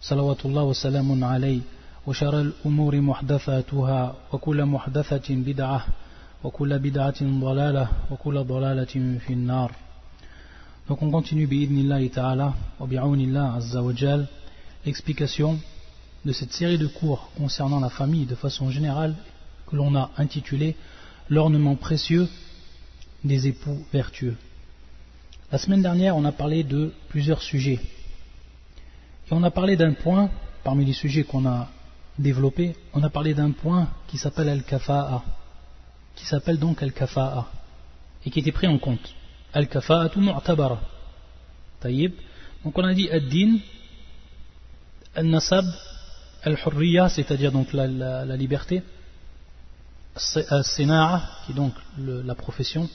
صلوات الله وسلام عليه وشر الأمور محدثاتها وكل محدثة بدعة وكل بدعة ضلالة وكل ضلالة في النار Donc on continue bi'idnillahi ta'ala wa bi'awnillah azza wa jal l'explication de cette série de cours concernant la famille de façon générale que l'on a intitulé l'ornement précieux des époux vertueux. La semaine dernière, on a parlé de plusieurs sujets. on a parlé d'un point, parmi les sujets qu'on a développés, on a parlé d'un point qui s'appelle Al-Kafa'a, qui s'appelle donc Al-Kafa'a, et qui était pris en compte. Al-Kafa'atu mu'tabara. Taïb. Donc on a dit Ad-Din, Al-Nasab, Al-Hurriya, c'est-à-dire donc la, liberté, Al-Sina'a, qui est donc la profession,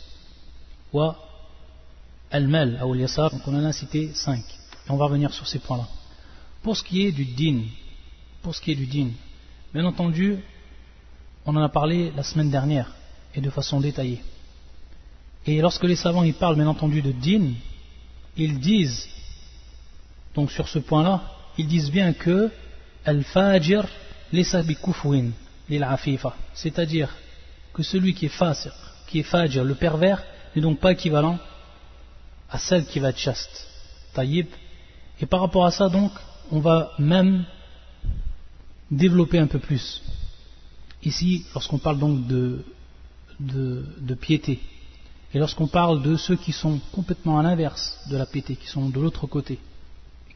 wa Al-Mal, Al-Yasar, donc on en a cité cinq. Et on va revenir sur ces points-là. Pour ce qui est du din, pour ce qui est du din, bien entendu, on en a parlé la semaine dernière et de façon détaillée. Et lorsque les savants ils parlent bien entendu de din, ils disent, donc sur ce point-là, ils disent bien que al-fajir laysa bi kufwin lil afifa, c'est-à-dire que celui qui est fasir, qui est fajir, le pervers, n'est donc pas équivalent à celle qui va être chaste. Taïb. Et par rapport à ça, donc, on va même développer un peu plus. Ici, lorsqu'on parle donc de, de, de piété, et lorsqu'on parle de ceux qui sont complètement à l'inverse de la piété, qui sont de l'autre côté,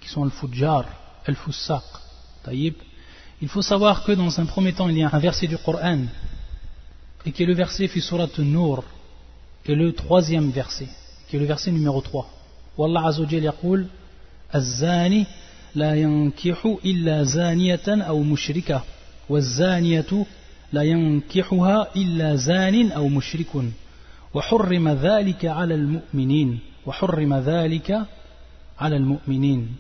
qui sont al-fujjar, al-fussaq, taïb, il faut savoir que dans un premier temps, il y a un verset du Coran, et qui est le verset fi surat Nur, et le troisième verset, qui est le verset numéro 3. Wallah Azzawajal yaqul, الزاني لا ينكح إلا زانية أو مشركة والزانية لا ينكحها إلا زان أو مشرك وحرم ذلك على المؤمنين وحرم ذلك على المؤمنين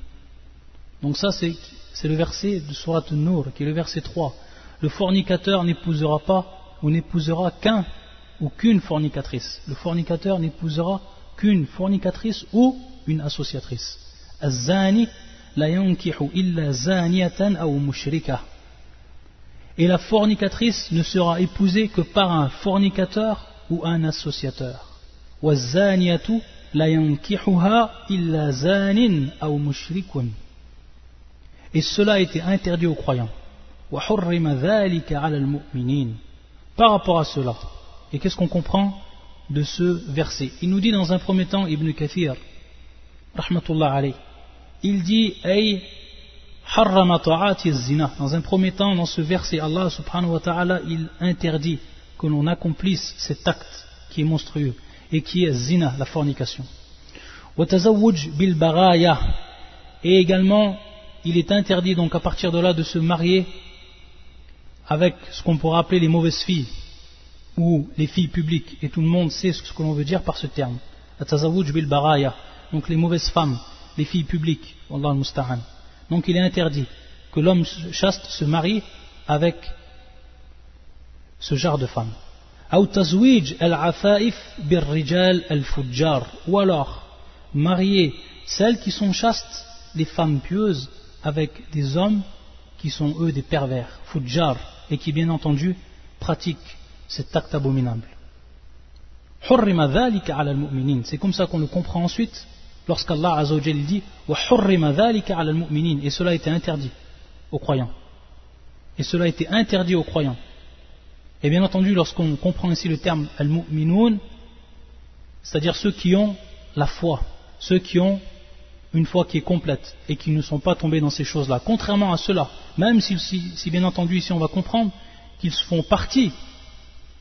Donc ça c'est, c'est le verset de Surat An-Nur qui est le verset 3. Le fornicateur n'épousera pas ou n'épousera qu'un ou qu'une fornicatrice. Le fornicateur n'épousera qu'une fornicatrice ou une associatrice. الزاني Et la fornicatrice ne sera épousée que par un fornicateur ou un associateur. Et cela était interdit aux croyants. Par rapport à cela, et qu'est-ce qu'on comprend de ce verset? Il nous dit dans un premier temps, Ibn Kathir, rahmatullah alayh, il dit Ay. Dans un premier temps, dans ce verset, Allah subhanahu wa ta'ala, il interdit que l'on accomplisse cet acte qui est monstrueux et qui est zina, la fornication. bil. Et également, il est interdit donc à partir de là de se marier avec ce qu'on pourrait appeler les mauvaises filles ou les filles publiques. Et tout le monde sait ce que l'on veut dire par ce terme. Donc les mauvaises femmes les filles publiques. Allah. Donc il est interdit que l'homme chaste se marie avec ce genre de femme. Ou alors, marier celles qui sont chastes, les femmes pieuses, avec des hommes qui sont eux des pervers, fujjar, et qui bien entendu pratiquent cet acte abominable. C'est comme ça qu'on le comprend ensuite lorsqu'Allah Azzawajal dit et cela a été interdit aux croyants. Et cela a été interdit aux croyants. Et bien entendu, lorsqu'on comprend ici le terme al-mu'minoun, c'est-à-dire ceux qui ont la foi, ceux qui ont une foi qui est complète et qui ne sont pas tombés dans ces choses-là. Contrairement à cela, même si, si, si bien entendu ici on va comprendre qu'ils font partie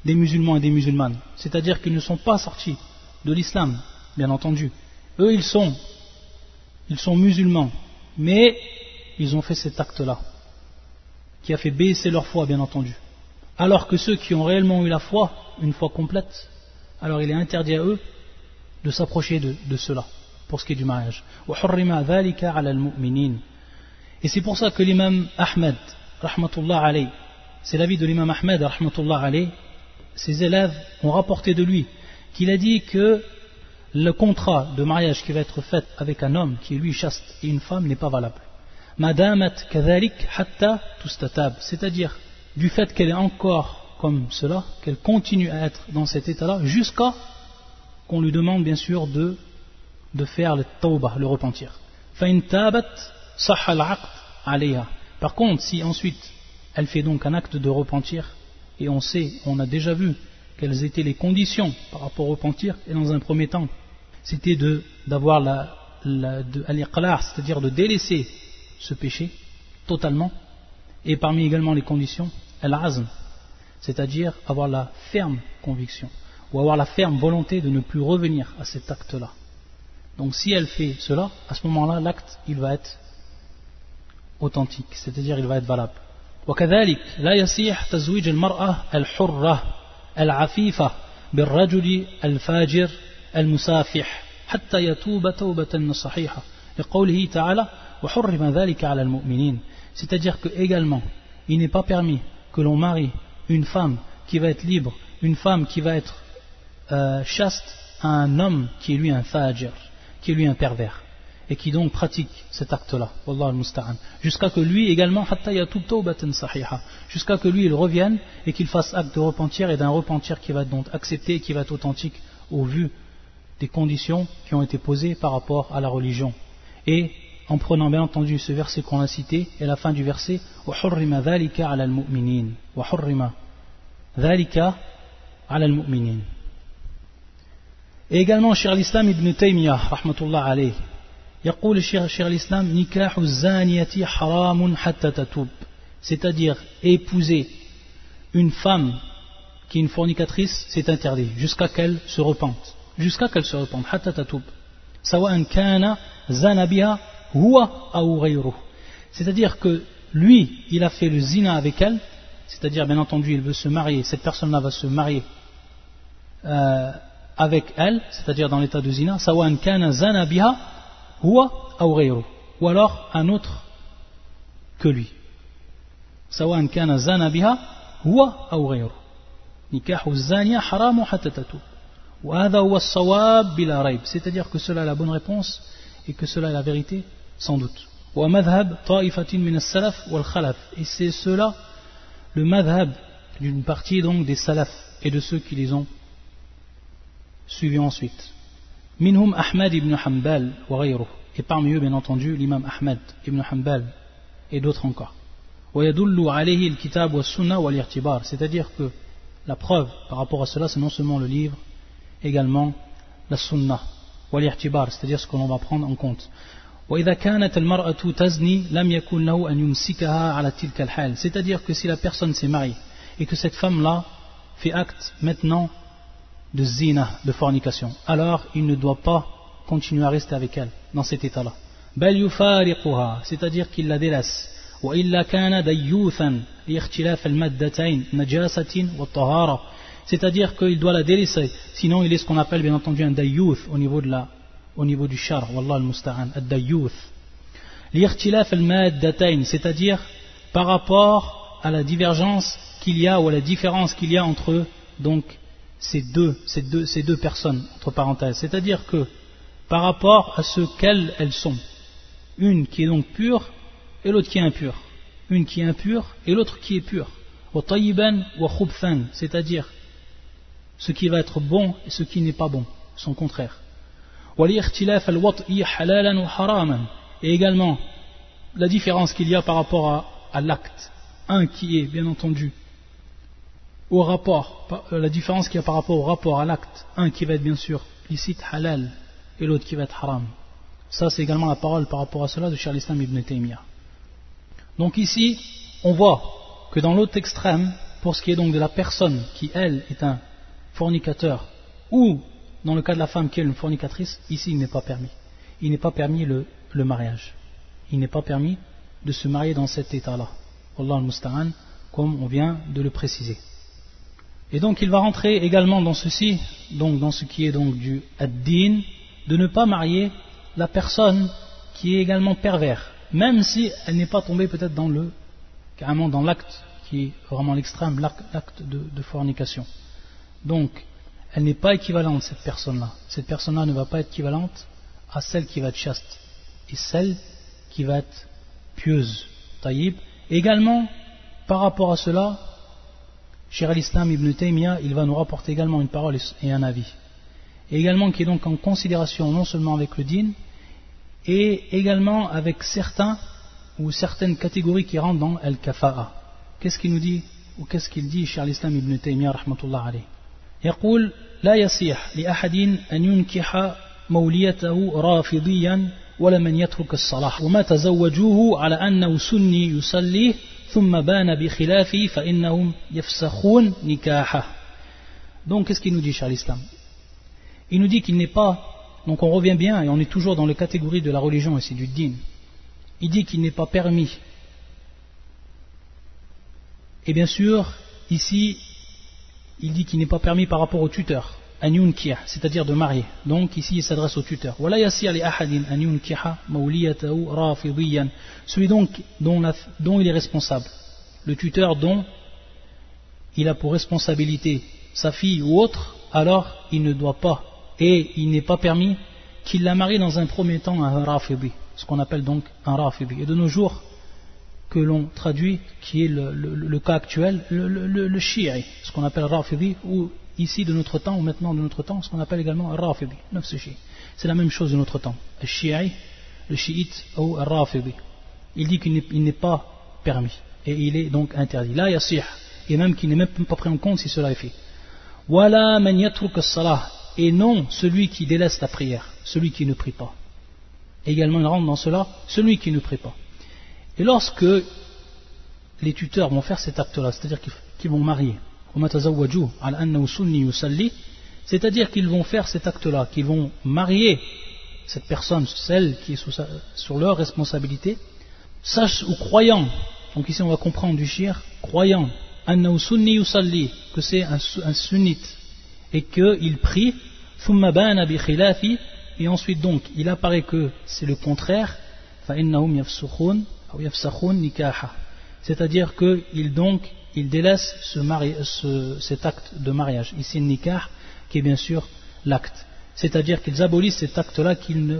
des musulmans et des musulmanes, c'est-à-dire qu'ils ne sont pas sortis de l'islam, bien entendu, eux, ils sont, ils sont musulmans, mais ils ont fait cet acte-là. qui a fait baisser leur foi, bien entendu. Alors que ceux qui ont réellement eu la foi, une foi complète, alors il est interdit à eux de s'approcher de, cela, pour ce qui est du mariage. Et c'est pour ça que l'imam Ahmed, c'est l'avis de l'imam Ahmed, ses élèves ont rapporté de lui qu'il a dit que le contrat de mariage qui va être fait avec un homme qui est lui chaste et une femme n'est pas valable. C'est-à-dire, du fait qu'elle est encore comme cela, qu'elle continue à être dans cet état-là, jusqu'à qu'on lui demande bien sûr de, de faire le tawbah, le repentir. Par contre, si ensuite elle fait donc un acte de repentir, et on sait, on a déjà vu quelles étaient les conditions par rapport au repentir, et dans un premier temps, c'était d'avoir la, la c'est-à-dire de délaisser ce péché totalement, et parmi également les conditions, al-azm, c'est-à-dire avoir la ferme conviction, ou avoir la ferme volonté de ne plus revenir à cet acte-là. Donc si elle fait cela, à ce moment-là, l'acte, il va être authentique, c'est-à-dire il va être valable. وكذلك لا يصيح تزويج المرأة الحرة العفيفة بالرجل الفاجر المسافح حتى يتوب توبة صحيحة لقوله تعالى وحرم ذلك على المؤمنين c'est-à-dire que également il n'est pas permis que l'on marie une femme qui va être libre une femme qui va être euh, chaste à un homme qui est lui un fajr qui est lui un pervers et qui donc pratique cet acte-là, jusqu'à que lui également, jusqu'à que lui il revienne et qu'il fasse acte de repentir et d'un repentir qui va donc accepté et qui va être authentique au vu des conditions qui ont été posées par rapport à la religion. Et en prenant bien entendu ce verset qu'on a cité et la fin du verset, Et également, cher l'islam ibn Taymiyyah, rahmatullah alayh, يقول الشيخ الشيخ الإسلام نكاح الزانية حرام حتى تتوب c'est-à-dire épouser une femme qui est une fornicatrice c'est interdit jusqu'à qu'elle se repente jusqu'à qu'elle se repente حتى تتوب سواء كان زان بها هو أو غيره c'est-à-dire que lui il a fait le zina avec elle c'est-à-dire bien entendu il veut se marier cette personne-là va se marier euh, avec elle c'est-à-dire dans l'état de zina سواء كان زان بها ou alors un autre que lui سواء كان زان بها هو أو غيره نكاح الزانية حرام حتى تتوب وهذا هو الصواب بلا ريب c'est-à-dire que cela est la bonne réponse et que cela est la vérité sans doute ومذهب طائفة من السلف والخلف et c'est cela le madhab d'une partie donc des salaf et de ceux qui les ont suivis ensuite minhum Ahmad ibn Hanbal et parmi eux bien entendu l'imam Ahmad ibn Hanbal et d'autres encore. C'est-à-dire que la preuve par rapport à cela c'est non seulement le livre également la sunna c'est-à-dire ce que l'on va prendre en compte. C'est-à-dire que si la personne s'est mariée et que cette femme-là fait acte maintenant de zina, de fornication, alors il ne doit pas continuer à rester avec elle dans cet état-là. c'est-à-dire qu'il la délaisse. c'est-à-dire qu'il doit la délaisser. Sinon il est ce qu'on appelle bien entendu un dayyuth au niveau, de la, au niveau du char wallah al-musta'an ad-dayyuth c'est-à-dire par rapport à la divergence qu'il y a ou à la différence qu'il y a entre donc ces deux, ces deux, personnes, entre parenthèses. C'est-à-dire que par rapport à ce qu'elles elles sont, une qui est donc pure et l'autre qui est impure, une qui est impure et l'autre qui est pure. C'est-à-dire ce qui va être bon et ce qui n'est pas bon, son contraire. Et également la différence qu'il y a par rapport à, à l'acte, un qui est bien entendu au rapport, euh, la différence qu'il y a par rapport au rapport à l'acte, un qui va être bien sûr licite, halal, et l'autre qui va être haram. Ça, c'est également la parole par rapport à cela de Charles Islam ibn Taymiyyah. Donc ici, on voit que dans l'autre extrême, pour ce qui est donc de la personne qui, elle, est un fornicateur, ou dans le cas de la femme qui est une fornicatrice, ici, il n'est pas permis. Il n'est pas permis le, le mariage. Il n'est pas permis de se marier dans cet état-là. Allah al-Musta'an, comme on vient de le préciser. Et donc il va rentrer également dans ceci, donc dans ce qui est donc du ad-din, de ne pas marier la personne qui est également pervers, même si elle n'est pas tombée peut-être dans carrément dans l'acte qui est vraiment l'extrême, l'acte de, fornication. Donc, elle n'est pas équivalente, cette personne-là. Cette personne-là ne va pas être équivalente à celle qui va être chaste et celle qui va être pieuse. Taïb. Également, par rapport à cela, Cher al-Islam ibn Taymiyyah, il va nous rapporter également une parole et un avis. Et également qui est donc en considération non seulement avec le din, et également avec certains ou certaines catégories qui rentrent dans al-kafa'a. Qu'est-ce qu'il nous dit ou qu'est-ce qu'il dit cher l'islam ibn Taymiyyah rahmatullah alayh يقول لا يصيح لأحد أن ينكح موليته رافضيا ولا من يترك الصلاة وما تزوجوه على أنه سني يصلي ثم بان بخلافه فإنهم يفسخون نكاحه Donc qu'est-ce qu'il nous dit cher l'islam Il nous dit qu'il n'est pas, donc on revient bien et on est toujours dans la catégorie de la religion et c'est du din. Il dit qu'il n'est pas permis Et bien sûr, ici, il dit qu'il n'est pas permis par rapport au tuteur, c'est-à-dire de marier. Donc ici, il s'adresse au tuteur. Celui donc dont, dont il est responsable, le tuteur dont il a pour responsabilité sa fille ou autre, alors il ne doit pas, et il n'est pas permis qu'il la marie dans un premier temps à un rafidi, ce qu'on appelle donc un rafidi. Et de nos jours, que l'on traduit, qui est le, cas actuel, le, le, ce qu'on appelle Rafidi, ou ici de notre temps, ou maintenant de notre temps, ce qu'on appelle également Rafidi, C'est la même chose de notre temps. Le Shi'i, le chiite ou Rafidi. Il dit qu'il n'est pas permis, et il est donc interdit. Là, yassih, et même qu'il n'est même pas pris en compte si cela est fait. Voilà man salah, et non celui qui délaisse la prière, celui qui ne prie pas. également, il rentre dans cela, celui qui ne prie pas. Et lorsque les tuteurs vont faire cet acte-là, c'est-à-dire qu'ils vont marier, c'est-à-dire qu'ils vont faire cet acte-là, qu'ils vont marier cette personne, celle qui est sur leur responsabilité, sache ou croyant, donc ici on va comprendre du shir, croyant, que c'est un, sunnite, et qu'il prie, et ensuite donc il apparaît que c'est le contraire, c'est-à-dire qu'il donc il délaisse cet acte de mariage, ici le nikah, qui est bien sûr l'acte. C'est-à-dire qu'ils abolissent cet acte-là qui ne,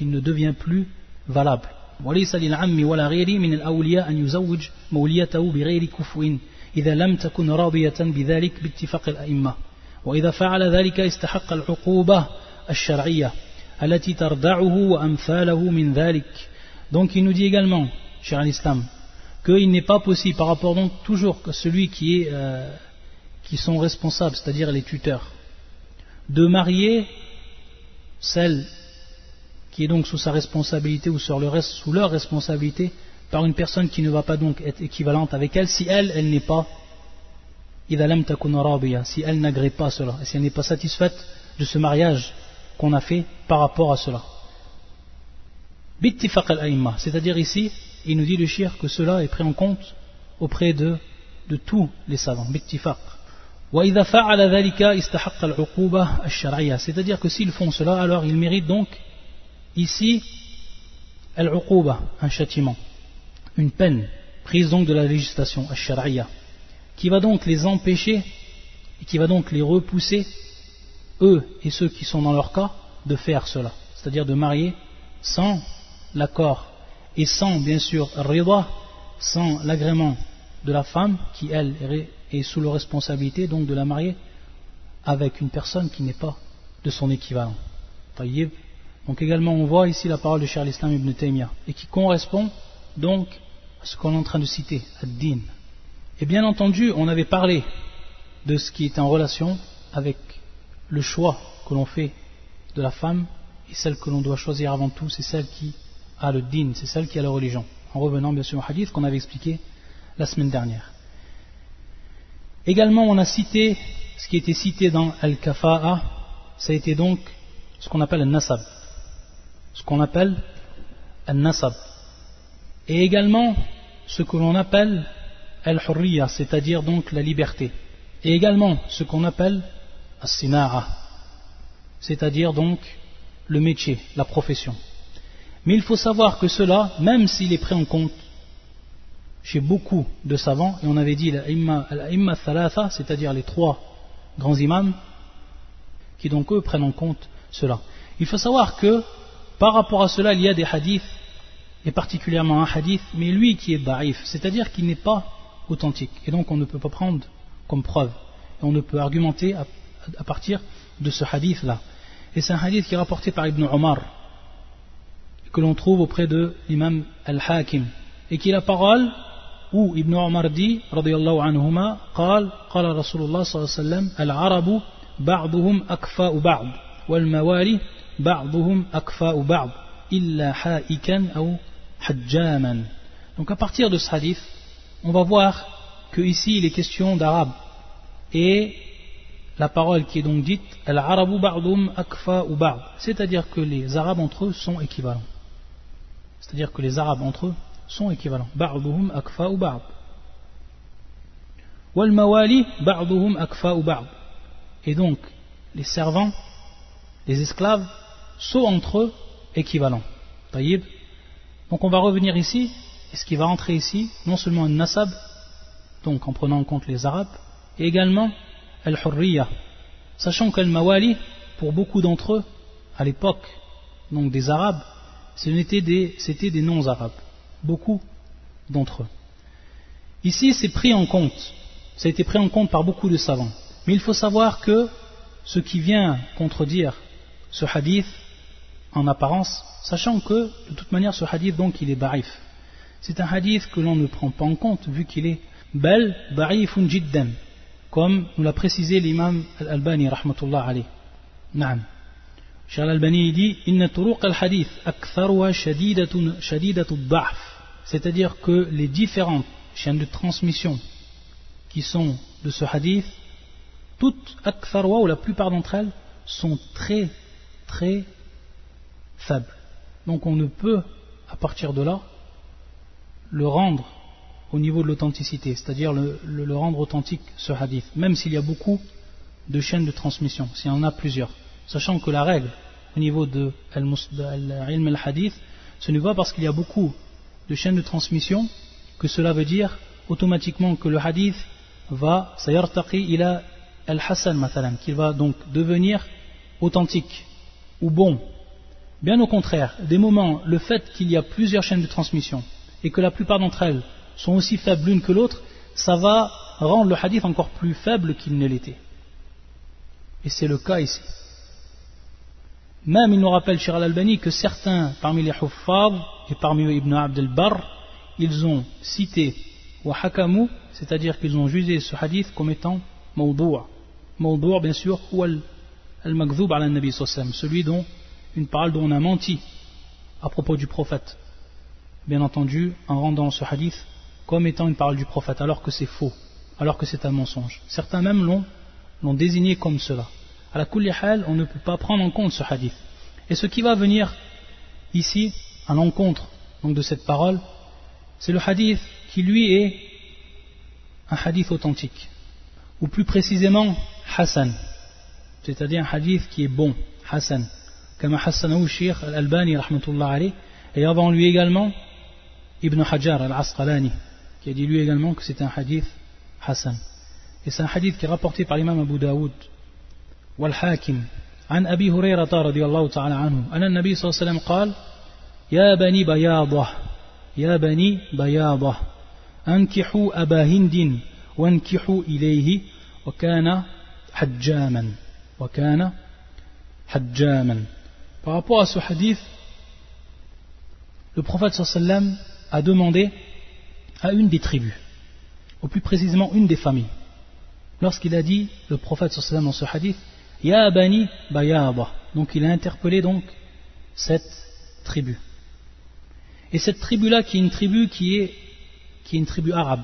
ne devient plus valable. وليس للعم ولا غيره من الأولياء أن يزوج موليته بغير كفو إذا لم تكن راضية بذلك باتفاق الأئمة وإذا فعل ذلك استحق العقوبة الشرعية التي تردعه وأمثاله من ذلك donc il nous dit également, cher l'islam, qu'il n'est pas possible par rapport donc toujours à celui qui est euh, qui sont responsables, c'est-à-dire les tuteurs, de marier celle qui est donc sous sa responsabilité ou sur le sous leur responsabilité par une personne qui ne va pas donc être équivalente avec elle. Si elle, elle n'est pas si elle n'agrée pas cela, et si elle n'est pas satisfaite de ce mariage qu'on a fait par rapport à cela. c'est-à-dire ici, il nous dit le shir que cela est pris en compte auprès de, tous les savants. C'est-à-dire que s'ils font cela, alors ils méritent donc ici un châtiment, une peine prise donc de la législation qui va donc les empêcher et qui va donc les repousser, eux et ceux qui sont dans leur cas, de faire cela, c'est-à-dire de marier sans l'accord et sans bien sûr rida, sans l'agrément de la femme qui elle est sous la responsabilité donc de la marier avec une personne qui n'est pas de son équivalent. Donc également on voit ici la parole de Charles Islam ibn Taymiyyah et qui correspond donc à ce qu'on est en train de citer, ad-din. Et bien entendu, on avait parlé de ce qui est en relation avec le choix que l'on fait de la femme et celle que l'on doit choisir avant tout, c'est celle qui a le din, c'est celle qui a la religion. En revenant bien sûr au hadith qu'on avait expliqué la semaine dernière. Également, on a cité ce qui était cité dans Al-Kafa'a, ça a été donc ce qu'on appelle un nasab. Ce qu'on appelle un nasab. Et également, ce que l'on appelle al-hurriya, c'est-à-dire donc la liberté, et également ce qu'on appelle as-sina'a, c'est-à-dire donc le métier, la profession. Mais il faut savoir que cela, même s'il est pris en compte chez beaucoup de savants, et on avait dit l'imma thalatha, c'est-à-dire les trois grands imams, qui donc eux prennent en compte cela. Il faut savoir que par rapport à cela, il y a des hadiths, et particulièrement un hadith, mais lui qui est da'if, c'est-à-dire qu'il n'est pas authentique, et donc on ne peut pas prendre comme preuve, et on ne peut argumenter à, partir de ce hadith-là. Et c'est un hadith qui est rapporté par Ibn Omar, que l'on trouve auprès de l'imam Al-Hakim, et qui est la parole où Ibn Omar dit, radiyallahu anhuma, قال قال رسول الله صلى الله عليه وسلم العرب بعضهم أكفاء بعض والموالي بعضهم أكفاء بعض إلا حائكا أو حجاما Donc à partir de ce hadith, on va voir que ici il est question d'arabe et la parole qui est donc dite al-arabu ba'dum akfa ou ba'd c'est-à-dire que les arabes entre eux sont équivalents c'est-à-dire que les arabes entre eux sont équivalents. Ba'd. Wal mawali ba'duhum akfa ou ba'd. Et donc les servants les esclaves sont entre eux équivalents. Taïb. Donc on va revenir ici. Et ce qui va entrer ici non seulement un nasab donc en prenant en compte les arabes et également al-hurriya. Sachant que mawali pour beaucoup d'entre eux à l'époque donc des arabes c'était des, des non-arabes. Beaucoup d'entre eux. Ici c'est pris en compte. Ça a été pris en compte par beaucoup de savants. Mais il faut savoir que ce qui vient contredire ce hadith en apparence, sachant que de toute manière ce hadith donc il est barif. C'est un hadith que l'on ne prend pas en compte vu qu'il est bel barifun jiddan, comme nous l'a précisé l'imam al-Albani rahmatullah alayh. Cheikh al-Albani dit Inna al-hadith aktharuha. C'est-à-dire que les différentes chaînes de transmission qui sont de ce hadith toutes, aktharwa, ou la plupart d'entre elles, sont très, très faibles. Donc on ne peut, à partir de là, le rendre au niveau de l'authenticité, c'est-à-dire le, rendre authentique, ce hadith, même s'il y a beaucoup de chaînes de transmission, s'il y en a plusieurs. Sachant que la règle au niveau de al-ilm al-hadith, ce n'est pas parce qu'il y a beaucoup de chaînes de transmission que cela veut dire automatiquement que le hadith va, sayartaqi ila al-Hassan, qu'il va donc devenir authentique ou bon. Bien au contraire, des moments, le fait qu'il y a plusieurs chaînes de transmission et que la plupart d'entre elles sont aussi faibles l'une que l'autre, ça va rendre le hadith encore plus faible qu'il ne l'était. Et c'est le cas ici. Même il nous rappelle, Shir al-Albani, que certains parmi les Huffaz et parmi Ibn Abd al-Barr, ils ont cité wa hakamu, c'est-à-dire qu'ils ont jugé ce hadith comme étant mawdou'a Mawdou' bien sûr, ou al-magdhoub al nabi celui dont une parole dont on a menti à propos du prophète. Bien entendu, en rendant ce hadith comme étant une parole du prophète, alors que c'est faux, alors que c'est un mensonge. Certains même l'ont désigné comme cela. À la on ne peut pas prendre en compte ce hadith. Et ce qui va venir ici, à l'encontre de cette parole, c'est le hadith qui lui est un hadith authentique, ou plus précisément Hassan, c'est-à-dire un hadith qui est bon, Hassan, comme Sheikh al-Albani rahmatullah alayh, et avant lui également Ibn Hajar al-Asqalani, qui a dit lui également que c'est un hadith Hassan. Et c'est un hadith qui est rapporté par l'imam Abu Daoud, والحاكم عن أبي هريرة رضي الله تعالى عنه أن النبي صلى الله عليه وسلم قال يا بني بياضة يا بني بياضة أنكحوا أبا هند وانكحوا إليه وكان hajjaman. Par rapport à ce hadith, le prophète sallam a demandé à une des tribus, ou plus précisément une des familles, lorsqu'il a dit, le prophète sallam dans ce hadith, Ya bani bayaba. Donc il a interpellé donc cette tribu. Et cette tribu-là, qui est une tribu qui est, qui est une tribu arabe,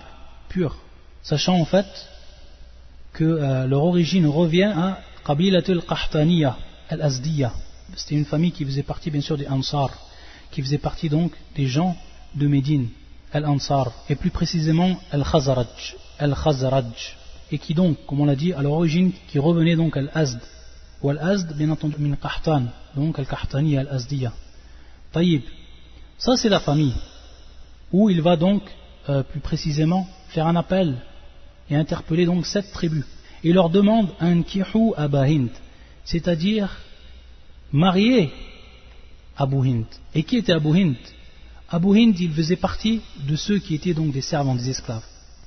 pure, sachant en fait que euh, leur origine revient à Qabilatul Qahtaniya al-Azdiya. C'était une famille qui faisait partie bien sûr des Ansar, qui faisait partie donc des gens de Médine, al-Ansar, et plus précisément al-Khazraj, al-Khazraj, et qui donc, comme on l'a dit, à l'origine, qui revenait donc à al-Azd, ou al-Azd, bien entendu, min Qahtan, donc al-Qahtani al-Azdiya. Taïb, ça c'est la famille, où il va donc, euh, plus précisément, faire un appel et interpeller donc sept tribus, et leur demande un kihu abahind, c'est-à-dire marier Abu Hind. Et qui était Abu Hind? Abu Hind, il faisait partie de ceux qui étaient donc des servants, des esclaves.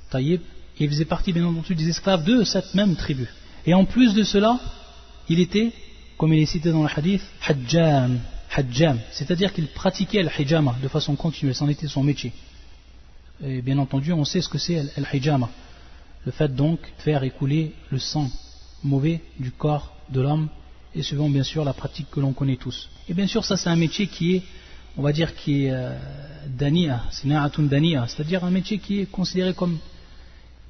Taïb, il faisait partie bien entendu des esclaves de cette même tribu. Et en plus de cela, il était, comme il est cité dans le hadith, hajjam, hajjam, c'est-à-dire qu'il pratiquait le hijama de façon continue, c'en était son métier. Et bien entendu, on sait ce que c'est le hijama. Le fait donc de faire écouler le sang mauvais du corps de l'homme, et suivant bien sûr la pratique que l'on connaît tous. Et bien sûr, ça c'est un métier qui est on va dire, qui est euh, dania, c'est-à-dire un métier qui est considéré comme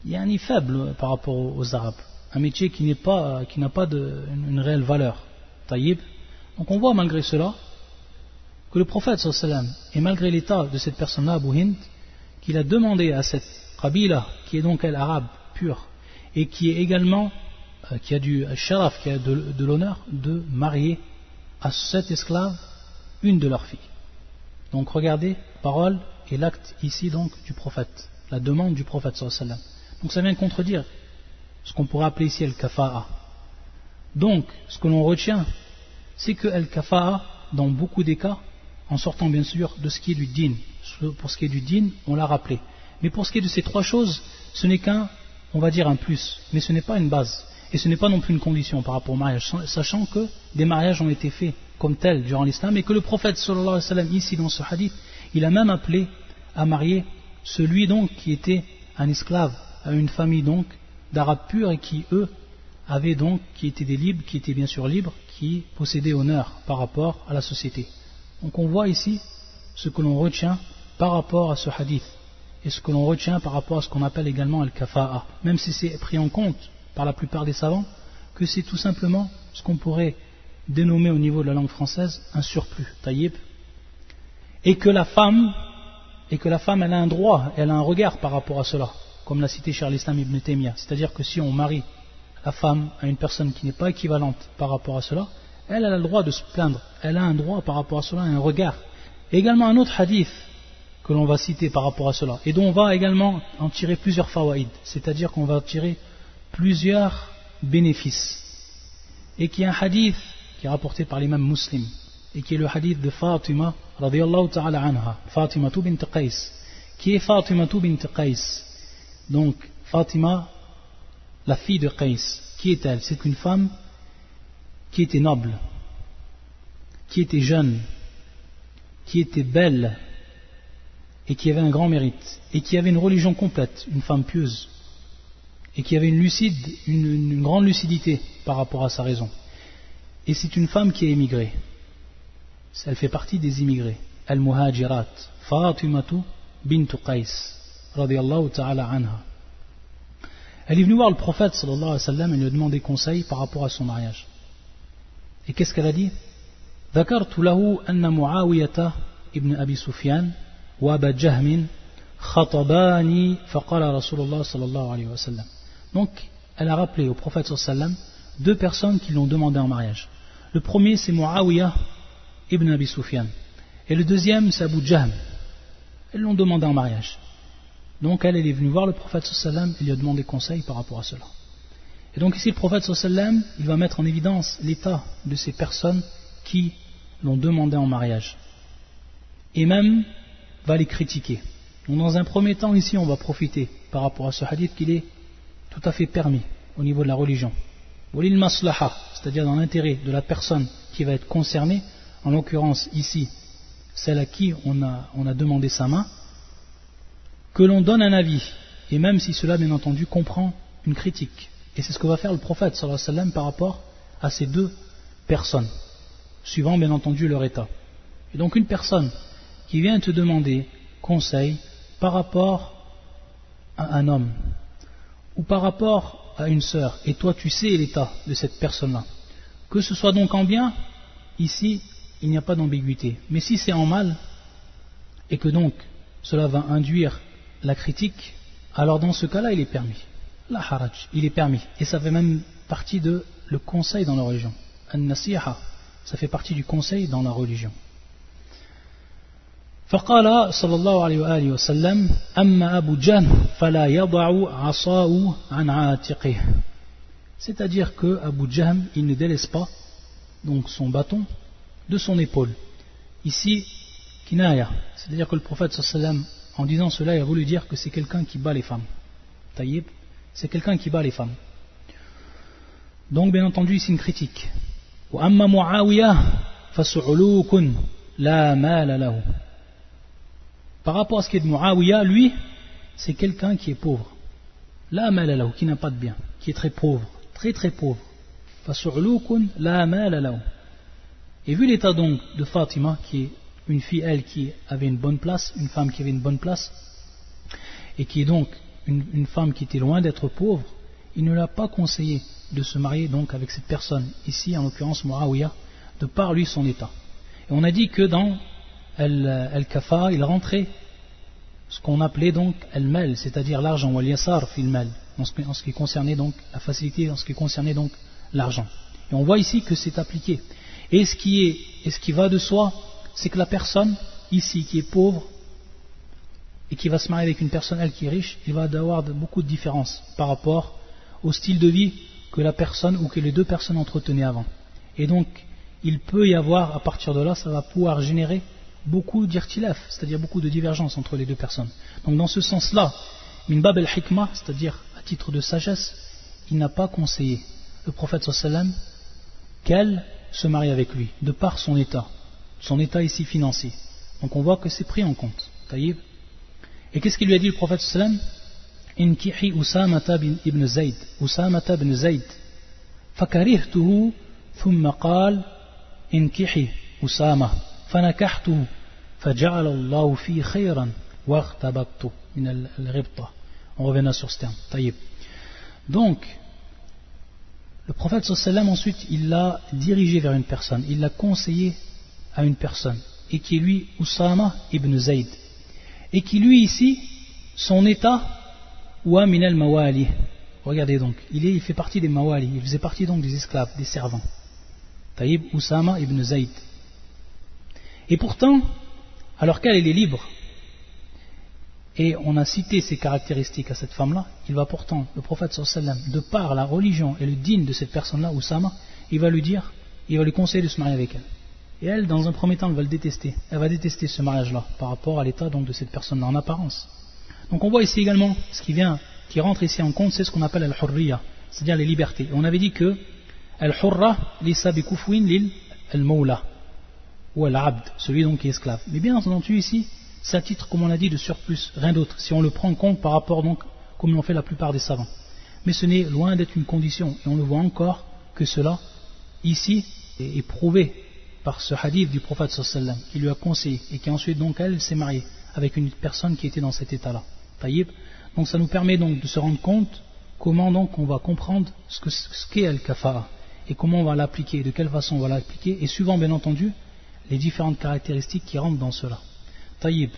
yani, faible par rapport aux, Arabes, un métier qui n'est pas, qui n'a pas une, réelle valeur. Taïb. Donc on voit malgré cela que le prophète sallam, et malgré l'état de cette personne-là, Abu Hind, qu'il a demandé à cette Qabila, qui est donc elle arabe pure, et qui est également, euh, qui a du sharaf, qui a de, de l'honneur, de marier à cette esclave une de leurs filles. Donc regardez, parole et l'acte ici donc du prophète, la demande du prophète sallallahu Donc ça vient contredire ce qu'on pourrait appeler ici el-kafa'a. Donc ce que l'on retient, c'est que el-kafa'a, dans beaucoup des cas, en sortant bien sûr de ce qui est du din, pour ce qui est du din, on l'a rappelé. Mais pour ce qui est de ces trois choses, ce n'est qu'un, on va dire un plus, mais ce n'est pas une base. Et ce n'est pas non plus une condition par rapport au mariage, sachant que des mariages ont été faits comme tel durant l'islam et que le prophète sallallahu alayhi wa sallam ici dans ce hadith il a même appelé à marier celui donc qui était un esclave à une famille donc d'arabes purs et qui eux avaient donc qui étaient des libres qui étaient bien sûr libres qui possédaient honneur par rapport à la société. Donc on voit ici ce que l'on retient par rapport à ce hadith et ce que l'on retient par rapport à ce qu'on appelle également al-kafa'a même si c'est pris en compte par la plupart des savants que c'est tout simplement ce qu'on pourrait dénommé au niveau de la langue française un surplus, taïb, et que la femme, et que la femme, elle a un droit, elle a un regard par rapport à cela, comme l'a cité Charles Islam ibn Taymiyyah. C'est-à-dire que si on marie la femme à une personne qui n'est pas équivalente par rapport à cela, elle, a le droit de se plaindre, elle a un droit par rapport à cela, un regard. également un autre hadith que l'on va citer par rapport à cela, et dont on va également en tirer plusieurs fawaïd, c'est-à-dire qu'on va tirer plusieurs bénéfices. Et qui est un hadith qui est rapporté par l'imam muslim et qui est le hadith de Fatima ta'ala anha Fatima bint Qais qui est Fatima bint Qais? Donc Fatima la fille de Qais qui est-elle c'est une femme qui était noble qui était jeune qui était belle et qui avait un grand mérite et qui avait une religion complète une femme pieuse et qui avait une lucide une, grande lucidité par rapport à sa raison et c'est une femme qui est émigrée. Elle fait partie des immigrés. Al-Muhajirat. Fatimatu bintu Qais Radiallahu ta'ala anha. Elle est venue voir le prophète sallallahu alayhi wa sallam et lui a demandé conseil par rapport à son mariage. Et qu'est-ce qu'elle a dit ذكرت له أن معاوية ابن أبي سفيان وأبا جهم خطباني فقال رسول الله صلى الله عليه وسلم Donc, elle a rappelé au prophète sallallahu alayhi wa sallam deux personnes qui l'ont demandé en mariage. Le premier, c'est Muawiyah ibn Abi Sufyan. Et le deuxième, c'est Abu Jahm. Elles l'ont demandé en mariage. Donc elle, est venue voir le prophète sallam et lui a demandé conseil par rapport à cela. Et donc ici, le prophète sallam, il va mettre en évidence l'état de ces personnes qui l'ont demandé en mariage. Et même va les critiquer. Donc dans un premier temps, ici, on va profiter par rapport à ce hadith qu'il est tout à fait permis au niveau de la religion c'est-à-dire dans l'intérêt de la personne qui va être concernée, en l'occurrence ici, celle à qui on a, demandé sa main, que l'on donne un avis, et même si cela, bien entendu, comprend une critique. Et c'est ce que va faire le prophète sallallahu alayhi par rapport à ces deux personnes, suivant bien entendu leur état. Et donc une personne qui vient te demander conseil par rapport à un homme, ou par rapport à une sœur, et toi tu sais l'état de cette personne-là, que ce soit donc en bien, ici il n'y a pas d'ambiguïté. Mais si c'est en mal, et que donc cela va induire la critique, alors dans ce cas-là, il est permis. La haraj, il est permis. Et ça fait même partie de le conseil dans la religion. An-nasiha, ça fait partie du conseil dans la religion. فقال صلى الله عليه وآله وسلم أما أبو جهل فلا يضع عصاه عن عاتقه c'est-à-dire que Abu Jahm il ne délaisse pas donc son bâton de son épaule ici kinaya c'est-à-dire que le prophète sallam en disant cela, il a voulu dire que c'est quelqu'un qui bat les femmes. Taïb, c'est quelqu'un qui bat les femmes. Donc, bien entendu, c'est une critique. Par rapport à ce qui est de Muawiyah, lui, c'est quelqu'un qui est pauvre. La malalahu, qui n'a pas de bien, qui est très pauvre, très très pauvre. la malalahu. Et vu l'état donc de Fatima, qui est une fille, elle, qui avait une bonne place, une femme qui avait une bonne place, et qui est donc une, femme qui était loin d'être pauvre, il ne l'a pas conseillé de se marier donc avec cette personne, ici en l'occurrence Muawiyah, de par lui son état. Et on a dit que dans al-kafa, il rentrait ce qu'on appelait donc al-mal, c'est-à-dire l'argent, ou al-yasar fil mal, en ce qui concernait donc la facilité, en ce qui concernait donc l'argent. Et on voit ici que c'est appliqué. Et ce qui est, et ce qui va de soi, c'est que la personne ici qui est pauvre et qui va se marier avec une personne elle qui est riche, il va avoir beaucoup de différences par rapport au style de vie que la personne ou que les deux personnes entretenaient avant. Et donc, il peut y avoir, à partir de là, ça va pouvoir générer beaucoup d'irtilaf, c'est-à-dire beaucoup de divergences entre les deux personnes. Donc dans ce sens-là, min bab al-hikmah, c'est-à-dire à titre de sagesse, il n'a pas conseillé le prophète sallam qu'elle se marie avec lui, de par son état, son état ici financier. Donc on voit que c'est pris en compte. Taïb. Et qu'est-ce qu'il lui a dit le prophète sallam Inkihi Usamata ibn Zayd. Usamata ibn Zayd. فكرهته ثم قال انكحي أسامة فنكحته فجعل الله في خيرا واغتبطت من الغبطة on reviendra sur ce terme طيب donc le prophète sallam ensuite il l'a dirigé vers une personne il l'a conseillé à une personne et qui est lui Oussama ibn Zayd et qui lui ici son état wa min al mawali. Regardez donc il, est, il fait partie des mawali il faisait partie donc des esclaves des servants. Taïb Oussama ibn Zayd. Et pourtant, alors qu'elle est libre, et on a cité ses caractéristiques à cette femme-là, il va pourtant, le prophète sallam, de par la religion et le digne de cette personne-là, Oussama, il va lui dire, il va lui conseiller de se marier avec elle. Et elle, dans un premier temps, elle va le détester. Elle va détester ce mariage-là par rapport à l'état donc de cette personne-là en apparence. Donc on voit ici également ce qui vient, qui rentre ici en compte, c'est ce qu'on appelle al-hurriya, c'est-à-dire les libertés. On avait dit que al-hurra lisa bi lil al-mawla ou al-abd, celui donc qui est esclave. Mais bien entendu ici, c'est un titre, comme on l'a dit, de surplus, rien d'autre, si on le prend en compte par rapport donc, comme l'ont fait la plupart des savants. Mais ce n'est loin d'être une condition, et on le voit encore que cela, ici, est, prouvé par ce hadith du prophète sallam, qui lui a conseillé, et qui ensuite donc elle s'est mariée avec une personne qui était dans cet état-là. Donc ça nous permet donc de se rendre compte comment donc on va comprendre ce qu'est ce al-kafa'a, et comment on va l'appliquer, de quelle façon on va l'appliquer, et suivant bien entendu les différentes caractéristiques qui rentrent dans cela. Taïb.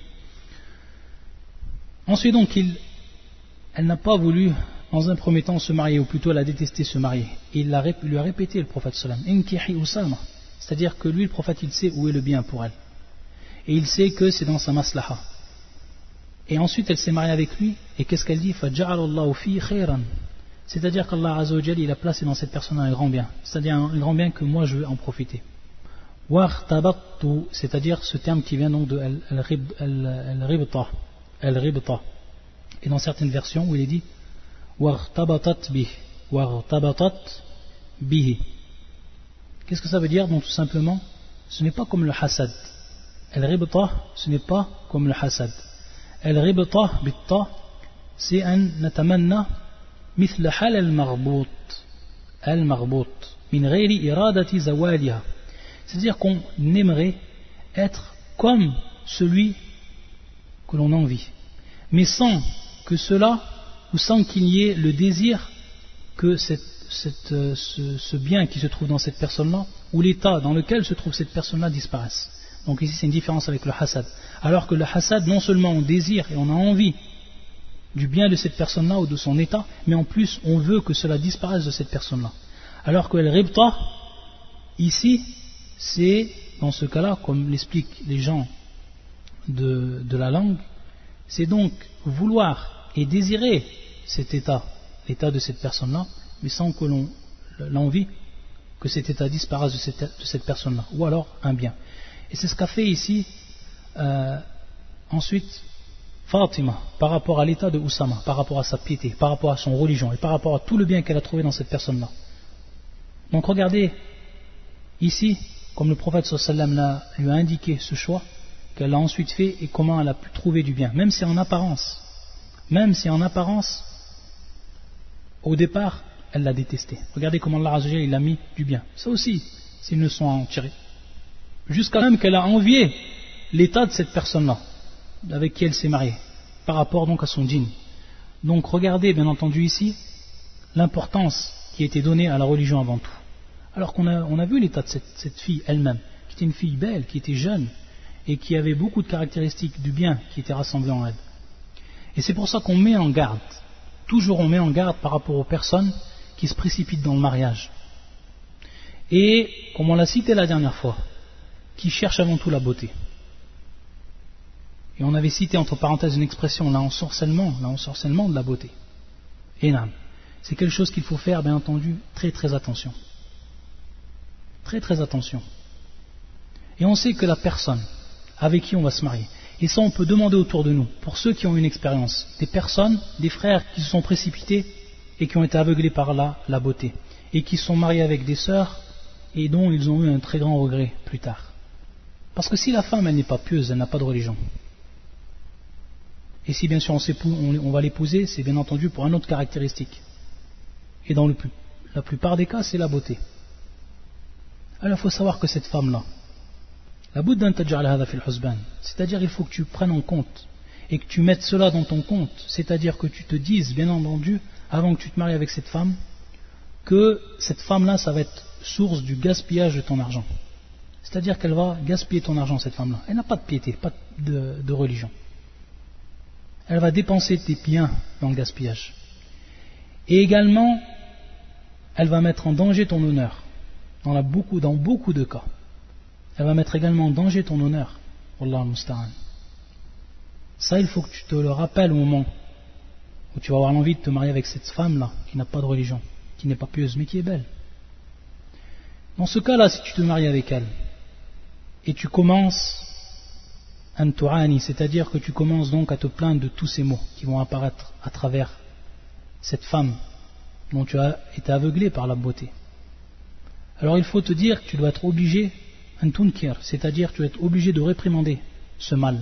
Ensuite donc, elle n'a pas voulu dans un premier temps se marier, ou plutôt elle a détesté se marier. Et il lui a répété le prophète sallam, c'est-à-dire que lui, le prophète, il sait où est le bien pour elle. Et il sait que c'est dans sa maslaha. Et ensuite, elle s'est mariée avec lui, et qu'est-ce qu'elle dit? C'est-à-dire qu'Allah a placé dans cette personne un grand bien. C'est-à-dire un grand bien que moi je veux en profiter c'est-à-dire ce terme qui vient donc de al-ribta, al-ribta. Et dans certaines versions où il est dit wartabatat bihi. Qu'est-ce que ça veut dire Donc tout simplement, ce n'est pas comme le hasad. Al-ribta, ce n'est pas comme le hasad. Al-ribta bitta, c'est un natamanna مثل حال المربوط المربوط من غير إرادة زوالها c'est-à-dire qu'on aimerait être comme celui que l'on envie, mais sans que cela, ou sans qu'il y ait le désir que ce, bien qui se trouve dans cette personne-là, ou l'état dans lequel se trouve cette personne-là disparaisse. Donc ici c'est une différence avec le hasad. Alors que le hasad, non seulement on désire et on a envie du bien de cette personne-là ou de son état, mais en plus on veut que cela disparaisse de cette personne-là. Alors que le ribta, ici, c'est dans ce cas-là, comme l'expliquent les gens de la langue, c'est donc vouloir et désirer cet état, l'état de cette personne-là, mais sans que l'on l'envie que cet état disparaisse de cette, personne-là, ou alors un bien. Et c'est ce qu'a fait ici euh, ensuite Fatima par rapport à l'état de Oussama, par rapport à sa piété, par rapport à son religion et par rapport à tout le bien qu'elle a trouvé dans cette personne-là. Donc regardez ici, comme le prophète sallam lui a indiqué ce choix, qu'elle a ensuite fait et comment elle a pu trouver du bien, même si en apparence, même si en apparence, au départ, elle l'a détesté. Regardez comment Allah il a mis du bien. Ça aussi, c'est une leçon à en tirer. Jusqu'à même qu'elle a envié l'état de cette personne-là, avec qui elle s'est mariée, par rapport donc à son djinn. Donc regardez bien entendu ici l'importance qui été donnée à la religion avant tout. Alors qu'on a, on a vu l'état de cette, cette fille elle-même, qui était une fille belle, qui était jeune, et qui avait beaucoup de caractéristiques du bien qui étaient rassemblées en elle. Et c'est pour ça qu'on met en garde, toujours on met en garde par rapport aux personnes qui se précipitent dans le mariage. Et, comme on l'a cité la dernière fois, qui cherchent avant tout la beauté. Et on avait cité entre parenthèses une expression, l'ensorcellement, l'ensorcellement de la beauté. Énorme. C'est quelque chose qu'il faut faire, bien entendu, très très attention. Très très attention. Et on sait que la personne avec qui on va se marier, et ça on peut demander autour de nous, pour ceux qui ont une expérience, des personnes, des frères qui se sont précipités et qui ont été aveuglés par la, la beauté, et qui sont mariés avec des sœurs et dont ils ont eu un très grand regret plus tard. Parce que si la femme elle n'est pas pieuse, elle n'a pas de religion, et si bien sûr on, on va l'épouser, c'est bien entendu pour une autre caractéristique. Et dans le la plupart des cas, c'est la beauté. Alors il faut savoir que cette femme-là, la c'est-à-dire il faut que tu prennes en compte et que tu mettes cela dans ton compte, c'est-à-dire que tu te dises, bien entendu, avant que tu te maries avec cette femme, que cette femme-là, ça va être source du gaspillage de ton argent. C'est-à-dire qu'elle va gaspiller ton argent, cette femme-là. Elle n'a pas de piété, pas de, religion. Elle va dépenser tes biens dans le gaspillage. Et également, elle va mettre en danger ton honneur, dans, beaucoup, dans beaucoup de cas. Elle va mettre également en danger ton honneur. Wallah musta'an. Ça, il faut que tu te le rappelles au moment tu vas avoir l'envie de te marier avec cette femme-là, qui n'a pas de religion, qui n'est pas pieuse, mais qui est belle. Dans ce cas-là, si tu te maries avec elle, et tu commences un tu'ani, c'est-à-dire que tu commences donc à te plaindre de tous ces mots qui vont apparaître à travers cette femme dont tu as été aveuglé par la beauté. Alors il faut te dire que tu dois être obligé, un tunkir, c'est-à-dire tu dois être obligé de réprimander ce mal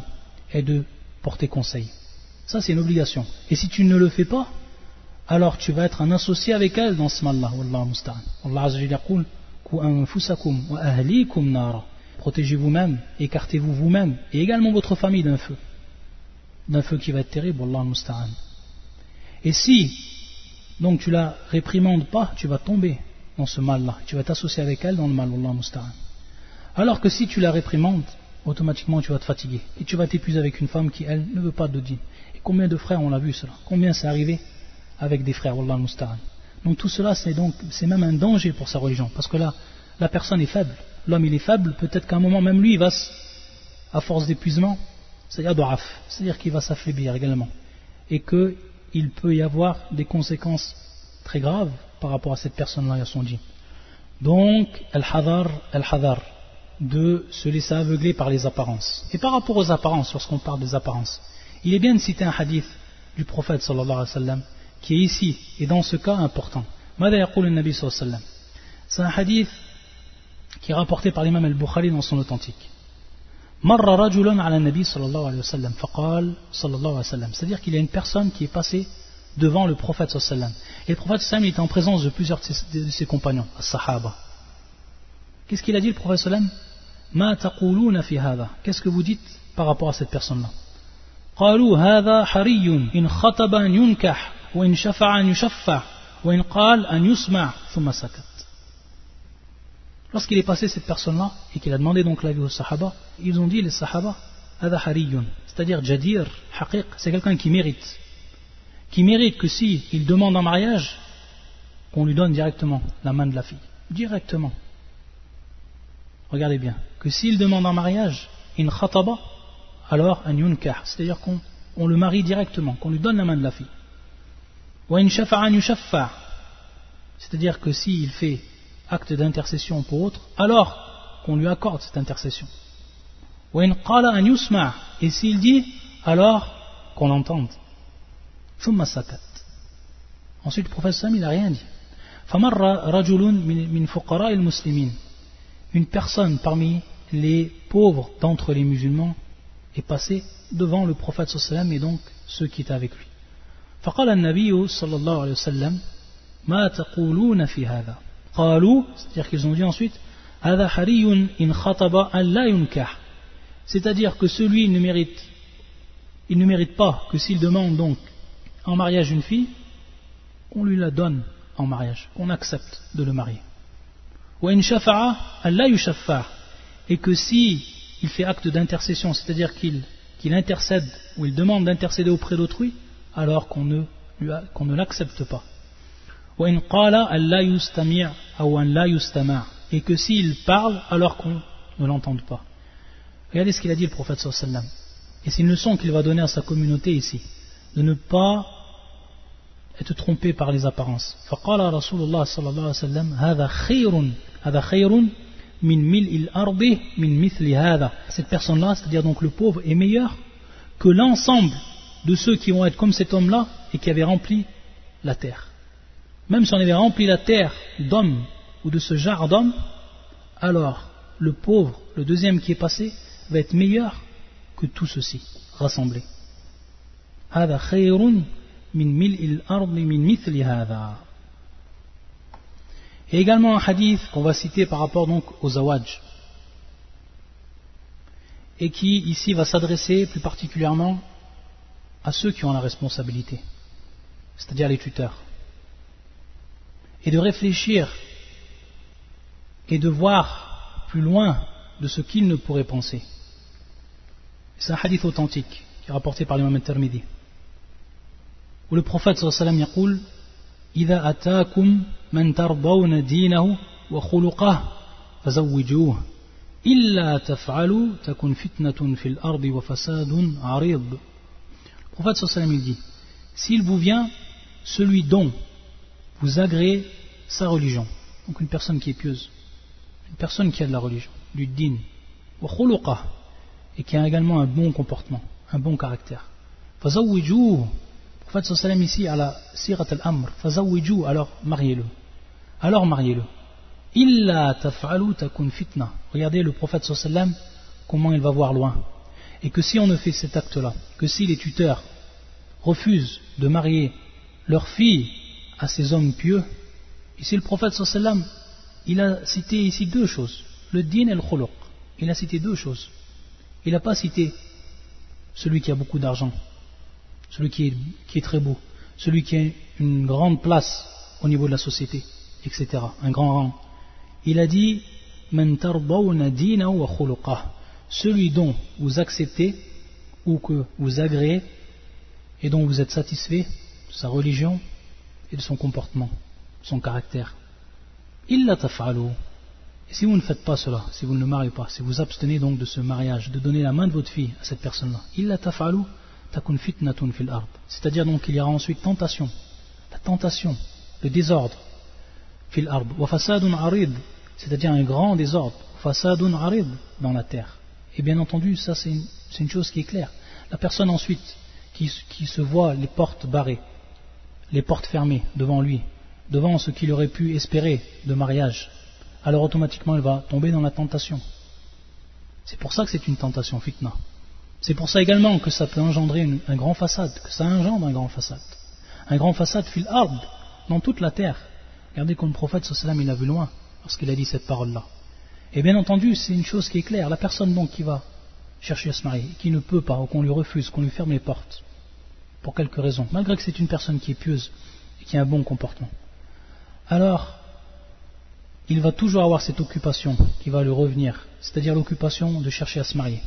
et de porter conseil. Ça, c'est une obligation. Et si tu ne le fais pas, alors tu vas être un associé avec elle dans ce mal-là. Allah Protégez vous-même, écartez-vous vous-même, et également votre famille d'un feu. D'un feu qui va être terrible, Allah Et si, donc tu la réprimandes pas, tu vas tomber dans ce mal-là. Tu vas t'associer avec elle dans le mal, Allah Alors que si tu la réprimandes, automatiquement tu vas te fatiguer. Et tu vas t'épuiser avec une femme qui, elle, ne veut pas de dîner. Combien de frères on l'a vu cela? Combien c'est arrivé avec des frères Wallah Donc tout cela c'est donc c'est même un danger pour sa religion parce que là la personne est faible, l'homme il est faible, peut-être qu'à un moment même lui il va à force d'épuisement, c'est-à-dire c'est-à-dire qu'il va s'affaiblir également et qu'il peut y avoir des conséquences très graves par rapport à cette personne-là et à son dit. Donc, al-hadar, al-hadar, de se laisser aveugler par les apparences. Et par rapport aux apparences, lorsqu'on parle des apparences, il est bien de citer un hadith du prophète sallallahu alayhi wa qui est ici et dans ce cas important. C'est un hadith qui est rapporté par l'imam al-Bukhari dans son authentique. c'est-à-dire qu'il y a une personne qui est passée devant le prophète sallallahu et le prophète sallallahu était en présence de plusieurs de ses compagnons, sahaba. Qu'est-ce qu'il a dit le prophète sallallahu Qu'est-ce que vous dites par rapport à cette personne-là? قالوا هذا حري إن خطب أن ينكح وإن شفع أن يشفع وإن قال أن يسمع ثم سكت Lorsqu'il est passé cette personne-là et qu'il a demandé donc l'avis aux Sahaba, ils ont dit les Sahaba, c'est-à-dire Jadir, Haqiq, c'est quelqu'un qui mérite. Qui mérite que si il demande en mariage, qu'on lui donne directement la main de la fille. Directement. Regardez bien. Que s'il demande en mariage, in khataba, alors un yunkah, c'est-à-dire qu'on le marie directement, qu'on lui donne la main de la fille. Ou in c'est-à-dire que s'il fait acte d'intercession pour autre, alors qu'on lui accorde cette intercession. Ou in qala an yusma, et s'il dit, alors qu'on l'entende. Ensuite, le prophète Sam, il n'a rien dit. Une personne parmi les pauvres d'entre les musulmans est passée devant le prophète sallam et donc ceux qui étaient avec lui. فقال النبي صلى الله عليه وسلم ما تقولون في هذا قالوا c'est-à-dire qu'ils ont dit ensuite هذا حري إن خطب أن لا ينكح c'est-à-dire que celui ne mérite il ne mérite pas que s'il demande donc en mariage une fille on lui la donne en mariage, qu'on accepte de le marier. Et que si il fait acte d'intercession, c'est-à-dire qu'il intercède ou il demande d'intercéder auprès d'autrui, alors qu'on ne, ne l'accepte pas. Et que s'il parle alors qu'on ne l'entende pas. Regardez ce qu'il a dit le prophète sallam. Et c'est une leçon qu'il va donner à sa communauté ici. De ne pas être trompé par les apparences. فقال رسول الله صلى الله عليه وسلم هذا خير هذا خير من ملء الأرض من مثل هذا cette personne-là, c'est-à-dire donc le pauvre, est meilleur que l'ensemble de ceux qui vont être comme cet homme-là et qui avaient rempli la terre. Même si on avait rempli la terre d'hommes ou de ce genre d'hommes, alors le pauvre, le deuxième qui est passé, va être meilleur que tout ceci rassemblé. هذا خير et également un hadith qu'on va citer par rapport donc aux zawaj. Et qui ici va s'adresser plus particulièrement à ceux qui ont la responsabilité, c'est-à-dire les tuteurs, et de réfléchir et de voir plus loin de ce qu'ils ne pourraient penser. C'est un hadith authentique qui est rapporté par l'imam al-Tirmidhi où le prophète sallallahu alayhi إذا أتاكم من ترضون دينه وخلقه فزوجوه إلا تفعلوا تكن فتنة في الأرض وفساد عريض Le prophète sallallahu alayhi dit S'il vous vient celui dont vous agréez sa religion, donc une personne qui est pieuse, une personne qui a de la religion, du din, et qui a également un bon comportement, un bon caractère. prophète sallam ici à la sirat al-amr, fazawiju, alors mariez-le. Alors mariez-le. Illa taf'alu takun fitna. Regardez le prophète sallam comment il va voir loin. Et que si on ne fait cet acte-là, que si les tuteurs refusent de marier leur fille à ces hommes pieux, ici le prophète sallam, il a cité ici deux choses, le din et le khuluq. Il a cité deux choses. Il n'a pas cité celui qui a beaucoup d'argent, celui qui est, très beau, celui qui a une grande place au niveau de la société, etc., un grand rang. Il a dit celui dont vous acceptez ou que vous agréez et dont vous êtes satisfait de sa religion et de son comportement, son caractère. Il Et si vous ne faites pas cela, si vous ne le mariez pas, si vous abstenez donc de ce mariage, de donner la main de votre fille à cette personne-là, il c'est-à-dire donc qu'il y aura ensuite tentation, la tentation, le désordre, fil ard. c'est-à-dire un grand désordre, dans la terre. Et bien entendu, ça c'est une, chose qui est claire. La personne ensuite qui, se voit les portes barrées, les portes fermées devant lui, devant ce qu'il aurait pu espérer de mariage, alors automatiquement elle va tomber dans la tentation. C'est pour ça que c'est une tentation fitna. C'est pour ça également que ça peut engendrer un grand façade, que ça engendre un grand façade. Un grand façade fil ard, dans toute la terre. Regardez comme le prophète sallam il a vu loin lorsqu'il a dit cette parole-là. Et bien entendu, c'est une chose qui est claire. La personne donc qui va chercher à se marier, qui ne peut pas, ou qu'on lui refuse, qu'on lui ferme les portes, pour quelque raison, malgré que c'est une personne qui est pieuse et qui a un bon comportement. Alors, il va toujours avoir cette occupation qui va lui revenir, c'est-à-dire l'occupation de chercher à se marier.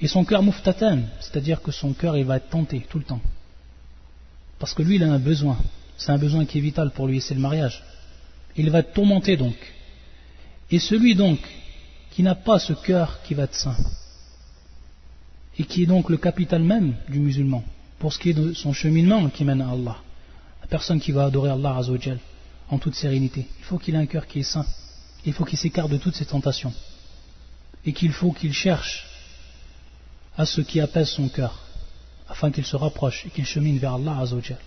Et son cœur mouftatan, c'est-à-dire que son cœur il va être tenté tout le temps. Parce que lui il a un besoin, c'est un besoin qui est vital pour lui, c'est le mariage. Il va être tourmenté donc. Et celui donc qui n'a pas ce cœur qui va être saint, et qui est donc le capital même du musulman, pour ce qui est de son cheminement qui mène à Allah, la personne qui va adorer Allah Azzawajal en toute sérénité, il faut qu'il ait un cœur qui est saint, il faut qu'il s'écarte de toutes ses tentations, et qu'il faut qu'il cherche à ce qui apaise son cœur, afin qu'il se rapproche et qu'il chemine vers Allah Azzawajal.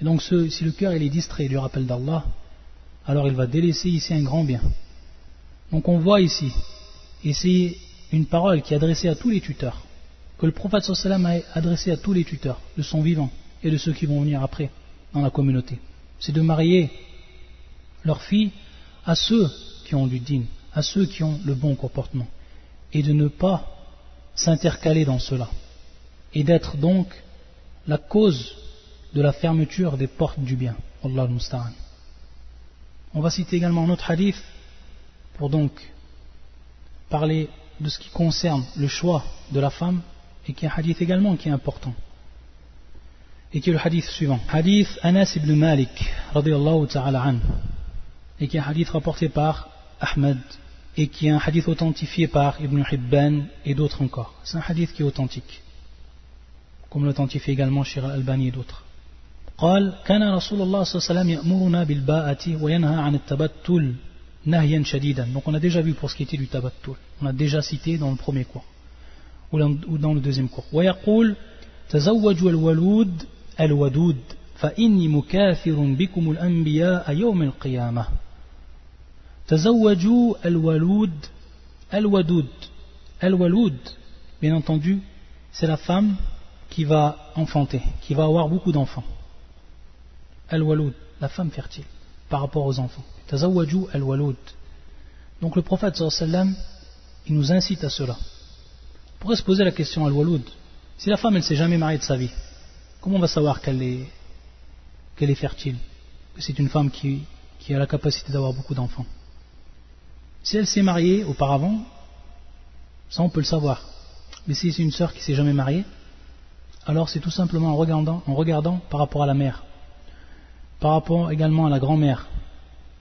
Et donc si le cœur est distrait du rappel d'Allah, alors il va délaisser ici un grand bien. Donc on voit ici, et c'est une parole qui est adressée à tous les tuteurs, que le prophète sallam a adressé à tous les tuteurs de son vivant et de ceux qui vont venir après dans la communauté. C'est de marier leurs filles à ceux qui ont du digne, à ceux qui ont le bon comportement, et de ne pas s'intercaler dans cela, et d'être donc la cause de la fermeture des portes du bien. On va citer également un autre hadith pour donc parler de ce qui concerne le choix de la femme et qui est un hadith également qui est important. Et qui est le hadith suivant. Hadith Anas ibn Malik ta'ala an et qui est un hadith rapporté par Ahmed et qui est un hadith authentifié par Ibn Hibban et d'autres encore c'est un hadith qui est authentique comme l'authentifie également Shir al-Albani et d'autres قال كان رسول الله صلى الله عليه وسلم يأمرنا بالباءة وينهى عن التبتل نهيا شديدا donc on a déjà vu pour ce qui était du tabattul on a déjà cité dans le premier cours ou dans le deuxième cours ويقول تزوجوا الولود الودود فإني مكاثر بكم الأنبياء يوم القيامة Tazawwaju al-walud, al-wadud. Al-walud, bien entendu, c'est la femme qui va enfanter, qui va avoir beaucoup d'enfants. Al-walud, la femme fertile, par rapport aux enfants. Tazawwaju al-walud. Donc le prophète sallam, il nous incite à cela. On pourrait se poser la question al-walud. Si la femme, elle ne s'est jamais mariée de sa vie, comment on va savoir qu'elle est, qu'elle est fertile? Que c'est une femme qui, qui a la capacité d'avoir beaucoup d'enfants si elle s'est mariée auparavant, ça on peut le savoir. Mais si c'est une sœur qui s'est jamais mariée, alors c'est tout simplement en regardant, en regardant par rapport à la mère, par rapport également à la grand-mère,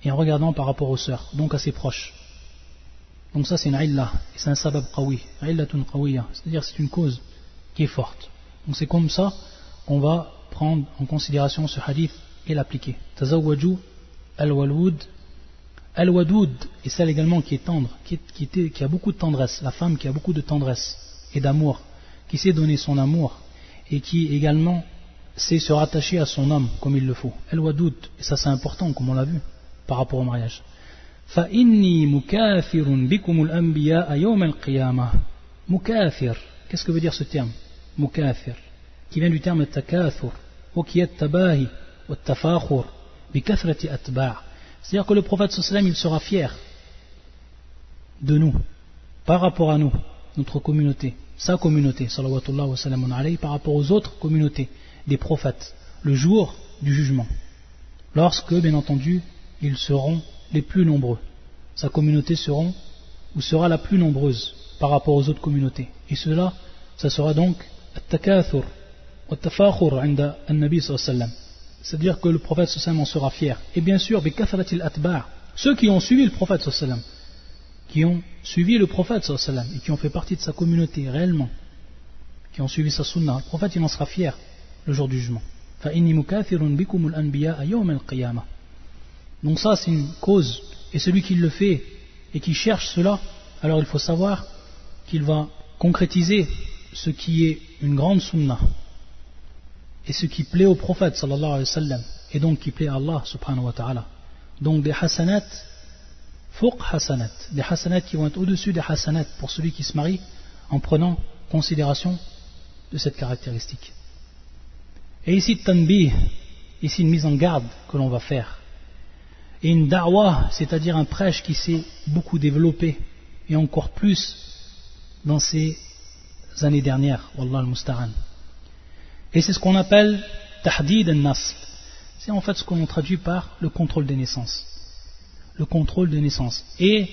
et en regardant par rapport aux sœurs, donc à ses proches. Donc ça c'est une illah, et c'est un sabab qawi, illatun qawiyya, c'est-à-dire c'est une cause qui est forte. Donc c'est comme ça qu'on va prendre en considération ce hadith et l'appliquer. Tazawwaju al-walud, al-wadud, et celle également qui est tendre, qui, qui, a beaucoup de tendresse, la femme qui a beaucoup de tendresse et d'amour, qui sait donner son amour, et qui également sait se rattacher à son homme comme il le faut. Al-wadud, et ça c'est important comme on l'a vu par rapport au mariage. فإني مكافر بكم الأنبياء يوم القيامة مكافر qu'est-ce que veut dire ce terme مكافر qui vient du terme takathur ou qui est tabahi ou tafakhur بكثرة أتباع c'est-à-dire que le prophète sallam il sera fier de nous par rapport à nous notre communauté sa communauté sallallahu wa sallam alayhi par rapport aux autres communautés des prophètes le jour du jugement lorsque bien entendu ils seront les plus nombreux. Sa communauté seront, ou sera la plus nombreuse par rapport aux autres communautés. Et cela, ça sera donc التكاثر والتفاخر عند النبي صلى الله عليه وسلم c'est-à-dire que le prophète sallam en sera fier. Et bien sûr, atbar, ceux qui ont suivi le prophète sallam, qui ont suivi le prophète sallam et qui ont fait partie de sa communauté réellement, qui ont suivi sa sunna, le prophète il en sera fier le jour du jugement. Donc ça c'est une cause et celui qui le fait et qui cherche cela, alors il faut savoir qu'il va concrétiser ce qui est une grande sunnah et ce qui plaît au prophète sallallahu et donc qui plaît à Allah subhanahu wa ta'ala. Donc des hasanat, fouq hasanat, des hasanat qui vont être au-dessus des hasanat pour celui qui se marie en prenant considération de cette caractéristique. Et ici, tanbih, ici une mise en garde que l'on va faire et une da'wah, c'est-à-dire un prêche qui s'est beaucoup développé et encore plus dans ces années dernières, Wallah al-Musta'an. Et c'est ce qu'on appelle tahdid al-nasl. C'est en fait ce qu'on traduit par le contrôle des naissances. le contrôle de naissance. Et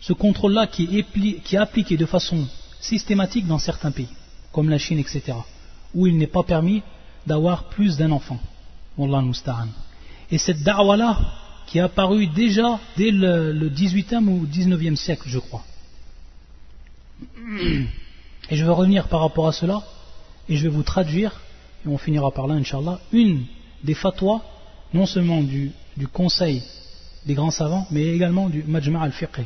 ce contrôle-là qui, est appliqué de façon systématique dans certains pays, comme la Chine, etc., où il n'est pas permis d'avoir plus d'un enfant. Et cette da'wa-là, qui est apparue déjà dès le, le 18e ou 19e siècle, je crois. Et je vais revenir par rapport à cela, et je vais vous traduire, et on finira par là, Inch'Allah, une des fatwas, non seulement du, conseil des grands savants, mais également du Majma' al-Fiqh.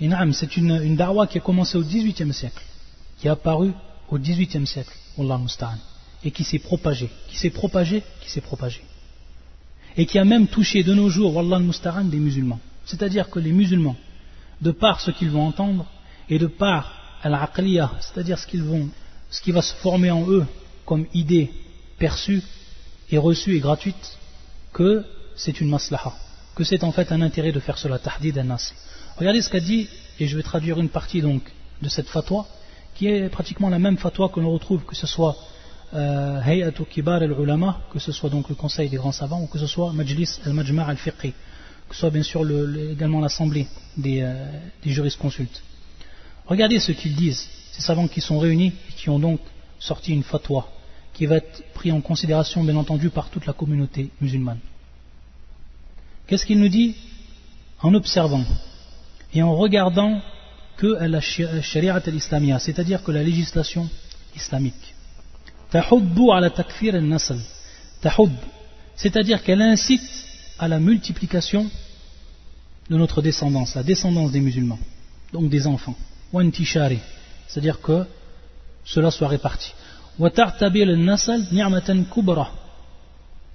Et c'est une, une darwa qui a commencé au 18e siècle, qui est apparue au 18e siècle, et qui s'est propagée, qui s'est propagée, qui s'est propagée. Et qui a même touché de nos jours, Wallah al des musulmans. C'est-à-dire que les musulmans, de par ce qu'ils vont entendre, et de par al-aqliya, c'est-à-dire ce, qu'ils vont, ce qui va se former en eux comme idée perçue et reçue et gratuite, que c'est une maslaha, que c'est en fait un intérêt de faire cela, tahdid al-nas. Regardez ce qu'a dit, et je vais traduire une partie donc de cette fatwa, qui est pratiquement la même fatwa que l'on retrouve, que ce soit euh, Hayatu Kibar al-Ulama, que ce soit donc le conseil des grands savants, ou que ce soit Majlis al-Majma' al-Fiqhi, que ce soit bien sûr également l'assemblée des, euh, des jurisconsultes. Regardez ce qu'ils disent, ces savants qui sont réunis et qui ont donc sorti une fatwa qui va être prise en considération bien entendu par toute la communauté musulmane. Qu'est-ce qu'il nous dit En observant et en regardant que la sharia al-islamia, c'est-à-dire que la législation islamique. c'est-à-dire qu'elle incite à la multiplication de notre descendance, la descendance des musulmans, donc des enfants c'est-à-dire que cela soit réparti.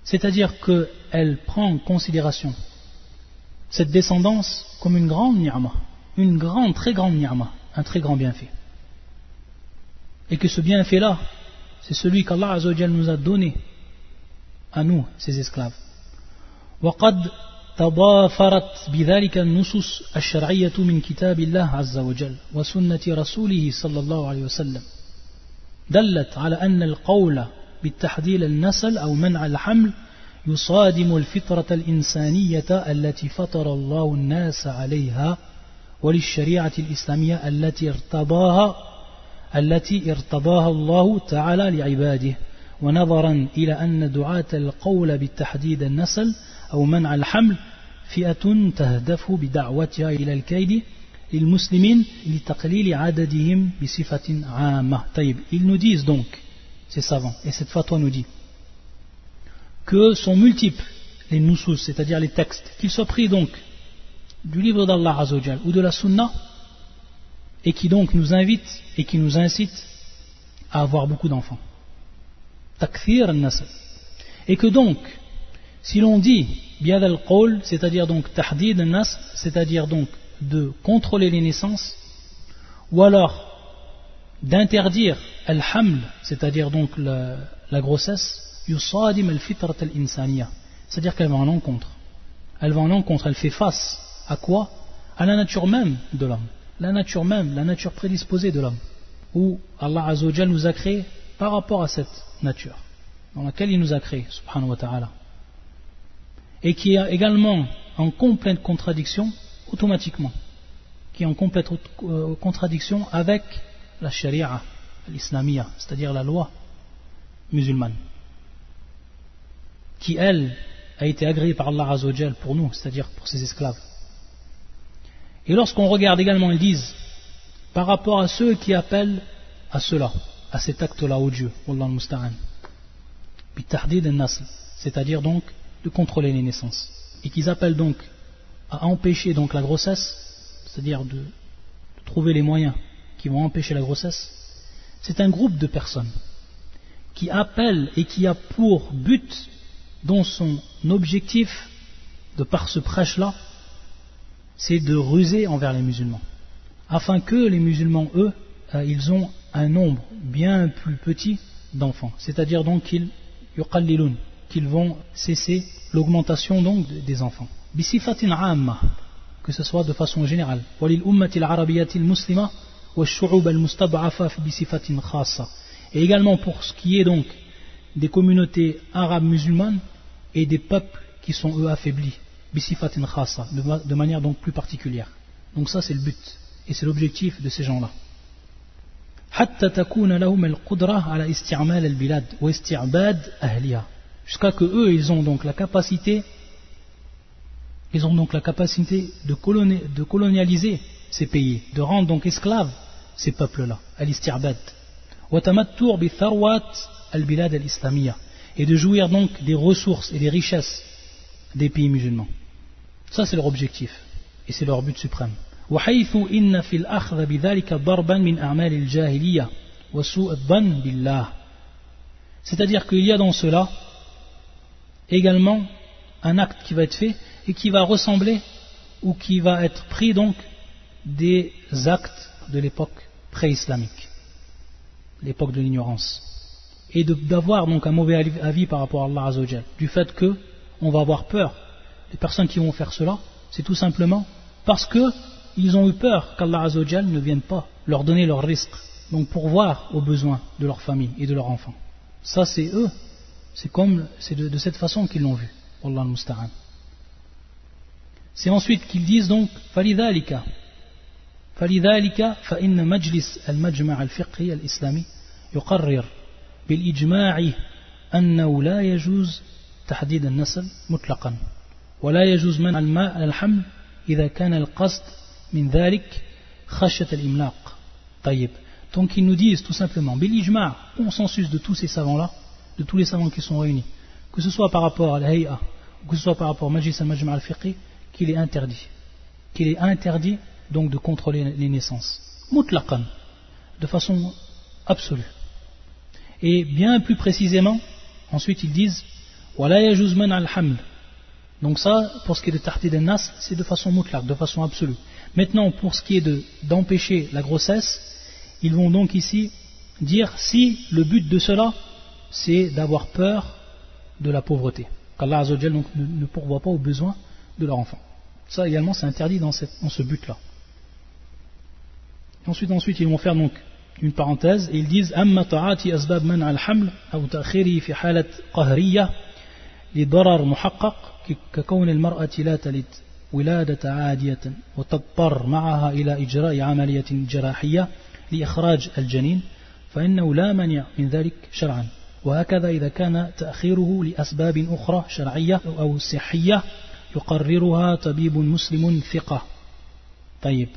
C'est-à-dire qu'elle prend en considération cette descendance comme une grande ni'ma, une grande, très grande ni'ma, un très grand bienfait. Et que ce bienfait-là, c'est celui qu'Allah nous a donné à nous, ses esclaves. تضافرت بذلك النصوص الشرعية من كتاب الله عز وجل وسنة رسوله صلى الله عليه وسلم. دلت على أن القول بالتحديل النسل أو منع الحمل يصادم الفطرة الإنسانية التي فطر الله الناس عليها وللشريعة الإسلامية التي ارتضاها التي ارتضاها الله تعالى لعباده. ونظرا إلى أن دعاة القول بالتحديد النسل أو منع الحمل فئة تهدف بدعوتها إلى الكيد للمسلمين لتقليل عددهم بصفة عامة طيب ils nous disent donc ces savants et cette fatwa nous dit que sont multiples les nusus c'est-à-dire les textes qu'ils soient pris donc du livre d'Allah Azzawajal ou de la Sunna et qui donc nous invitent et qui nous incitent à avoir beaucoup d'enfants takfir al-nasl et que donc si l'on dit biad al-qawl, c'est-à-dire donc tahdid al-nas, c'est-à-dire donc de contrôler les naissances, ou alors d'interdire al-haml, c'est-à-dire donc la, grossesse, yusadim al-fitrat al-insaniya, c'est-à-dire qu'elle va en encontre. Elle va en encontre, elle fait face à quoi? À la nature même de l'homme. La nature même, la nature prédisposée de l'homme. Où Allah Azzawajal nous a créé par rapport à cette nature, dans laquelle il nous a créé, subhanahu wa ta'ala et qui est également en complète contradiction automatiquement, qui est en complète euh, contradiction avec la sharia, l'islamia, c'est-à-dire la loi musulmane, qui elle a été agréée par Allah Azzawajal pour nous, c'est-à-dire pour ses esclaves. Et lorsqu'on regarde également, ils disent, par rapport à ceux qui appellent à cela, à cet acte-là odieux, Wallah musta'an, c'est-à-dire donc de contrôler les naissances. Et qu'ils appellent donc à empêcher donc la grossesse, c'est-à-dire de, trouver les moyens qui vont empêcher la grossesse, c'est un groupe de personnes qui appellent et qui a pour but, dont son objectif, de par ce prêche-là, c'est de ruser envers les musulmans. Afin que les musulmans, eux, euh, ils ont un nombre bien plus petit d'enfants. C'est-à-dire donc qu'ils yuqallilun, qu'ils vont cesser l'augmentation donc des enfants. Bisifatin amma, que ce soit de façon générale. Et également pour ce qui est donc des communautés arabes musulmanes et des peuples qui sont eux affaiblis. bisifatin khasa, de manière donc plus particulière. Donc ça c'est le but et c'est l'objectif de ces gens-là. حتى تكون لهم القدرة على استعمال البلاد واستعباد أهلها jusqu'à que eux ils ont donc la capacité ils ont donc la capacité de, de colonialiser ces pays de rendre donc esclaves ces peuples-là al-isti'bad وتمتع بثروات البلاد الإسلامية et de jouir donc des ressources et des richesses des pays musulmans ça c'est leur objectif et c'est leur but suprême وحيث إن في الأخذ بذلك ضربا من أعمال الجاهلية وسوء الظن بالله c'est-à-dire qu'il y a dans cela également un acte qui va être fait et qui va ressembler ou qui va être pris donc des actes de l'époque pré-islamique, l'époque de l'ignorance, et d'avoir donc un mauvais avis par rapport à Allah Azzawajal, du fait que on va avoir peur. Les personnes qui vont faire cela, c'est tout simplement parce qu'ils ont eu peur qu'Allah Azzawajal ne vienne pas leur donner leur risque, donc pour voir aux besoins de leur famille et de leurs enfants. Ça, c'est eux c'est comme, c'est de, de, cette façon qu'ils l'ont vu. Allah al C'est ensuite qu'ils disent donc, فلذلك فلذلك فإن مجلس المجمع الفقهي الإسلامي يقرر بالإجماع أنه لا يجوز تحديد النسل مطلقا ولا يجوز منع الماء الحمل إذا كان القصد من ذلك خشية الإملاق طيب donc ils nous disent tout simplement بالإجماع consensus de tous ces savants là de tous les savants qui sont réunis, que ce soit par rapport à l'Hay'a, ou que ce soit par rapport au Majlis al-Majma' al-Fiqhi, qu'il est interdit. Qu'il est interdit donc de contrôler les naissances. Mutlaqan, de façon absolue. Et bien plus précisément, ensuite ils disent Wala al-haml. Donc ça, pour ce qui est de tahti nas c'est de façon mutlaq, de façon absolue. Maintenant, pour ce qui est d'empêcher la grossesse, ils vont donc ici dire si le but de cela c'est d'avoir peur de la pauvreté. Qu'Allah donc ne, ne, pourvoit pas aux besoins de leur enfant. Ça également c'est interdit dans, cette, dans ce but-là. Ensuite, ensuite, ils vont faire donc une parenthèse et ils disent أما تعاطي أسباب منع الحمل أو تأخيره في حالة قهرية لضرر محقق ككون المرأة لا تلد ولادة عادية وتضطر معها إلى إجراء عملية جراحية لإخراج الجنين فإنه لا مانع من ذلك شرعا وهكذا إذا كان تأخيره لأسباب أخرى شرعية أو صحية يقررها طبيب مسلم ثقة طيب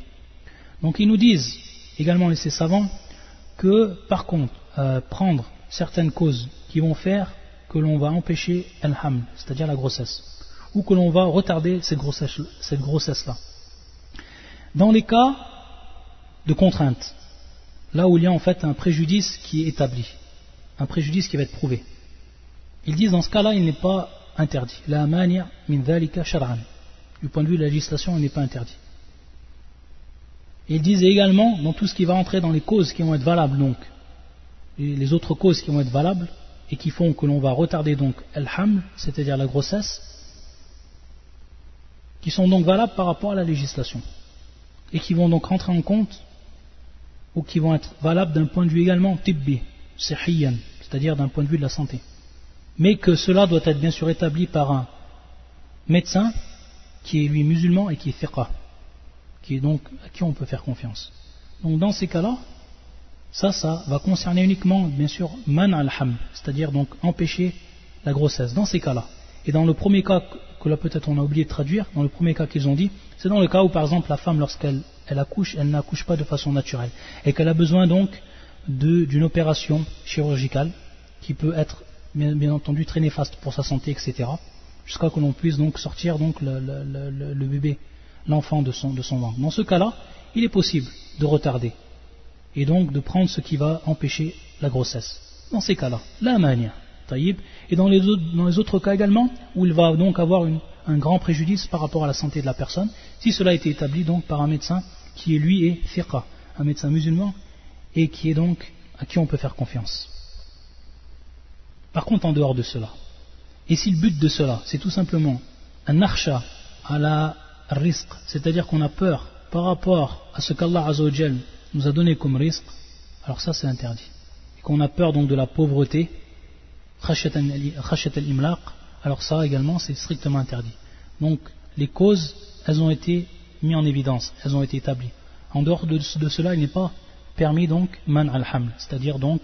Donc ils nous disent, également ces savants, que par contre, euh, prendre certaines causes qui vont faire que l'on va empêcher al-haml, c'est-à-dire la grossesse, ou que l'on va retarder cette grossesse-là. Cette grossesse Dans les cas de contrainte, là où il y a en fait un préjudice qui est établi, un préjudice qui va être prouvé. Ils disent dans ce cas-là, il n'est pas interdit. La mania min shar'an. Du point de vue de la législation, il n'est pas interdit. ils disent également, dans tout ce qui va entrer dans les causes qui vont être valables, donc, les autres causes qui vont être valables, et qui font que l'on va retarder donc al-haml, c'est-à-dire la grossesse, qui sont donc valables par rapport à la législation, et qui vont donc rentrer en compte, ou qui vont être valables d'un point de vue également tibbi, c'est-à-dire d'un point de vue de la santé. Mais que cela doit être bien sûr établi par un médecin qui est lui musulman et qui est fiqh, qui est donc à qui on peut faire confiance. Donc dans ces cas-là, ça, ça va concerner uniquement, bien sûr, man al-ham, c'est-à-dire donc empêcher la grossesse, dans ces cas-là. Et dans le premier cas que là peut-être on a oublié de traduire, dans le premier cas qu'ils ont dit, c'est dans le cas où par exemple la femme lorsqu'elle elle accouche, elle n'accouche pas de façon naturelle et qu'elle a besoin donc d'une opération chirurgicale qui peut être bien, entendu très néfaste pour sa santé, etc. Jusqu'à que l'on puisse donc sortir donc le, bébé, l'enfant de son, ventre. Dans ce cas-là, il est possible de retarder et donc de prendre ce qui va empêcher la grossesse. Dans ces cas-là, la manière, taïb, et dans les, autres, dans les autres cas également, où il va donc avoir un grand préjudice par rapport à la santé de la personne, si cela a été établi donc par un médecin qui lui est fiqa, un médecin musulman et qui est donc à qui on peut faire confiance. Par contre, en dehors de cela, et si le but de cela, c'est tout simplement un archa à la risque, c'est-à-dire qu'on a peur par rapport à ce qu'Allah nous a donné comme risque, alors ça c'est interdit. Et qu'on a peur donc de la pauvreté, alors ça également c'est strictement interdit. Donc les causes, elles ont été mises en évidence, elles ont été établies. En dehors de, cela, il n'est pas permis donc man al-haml, c'est-à-dire donc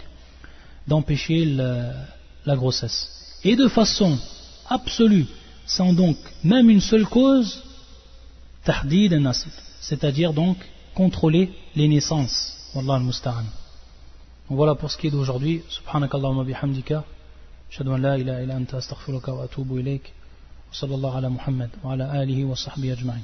d'empêcher la grossesse. Et de façon absolue, sans donc même une seule cause, tahdid al c'est-à-dire donc contrôler les naissances. Wallah al-musta'an. Voilà pour ce qui est d'aujourd'hui. Subhanakallahumma bihamdika. أشهد أن لا إله إلا أنت أستغفرك وأتوب إليك وصلى الله على محمد وعلى آله وصحبه أجمعين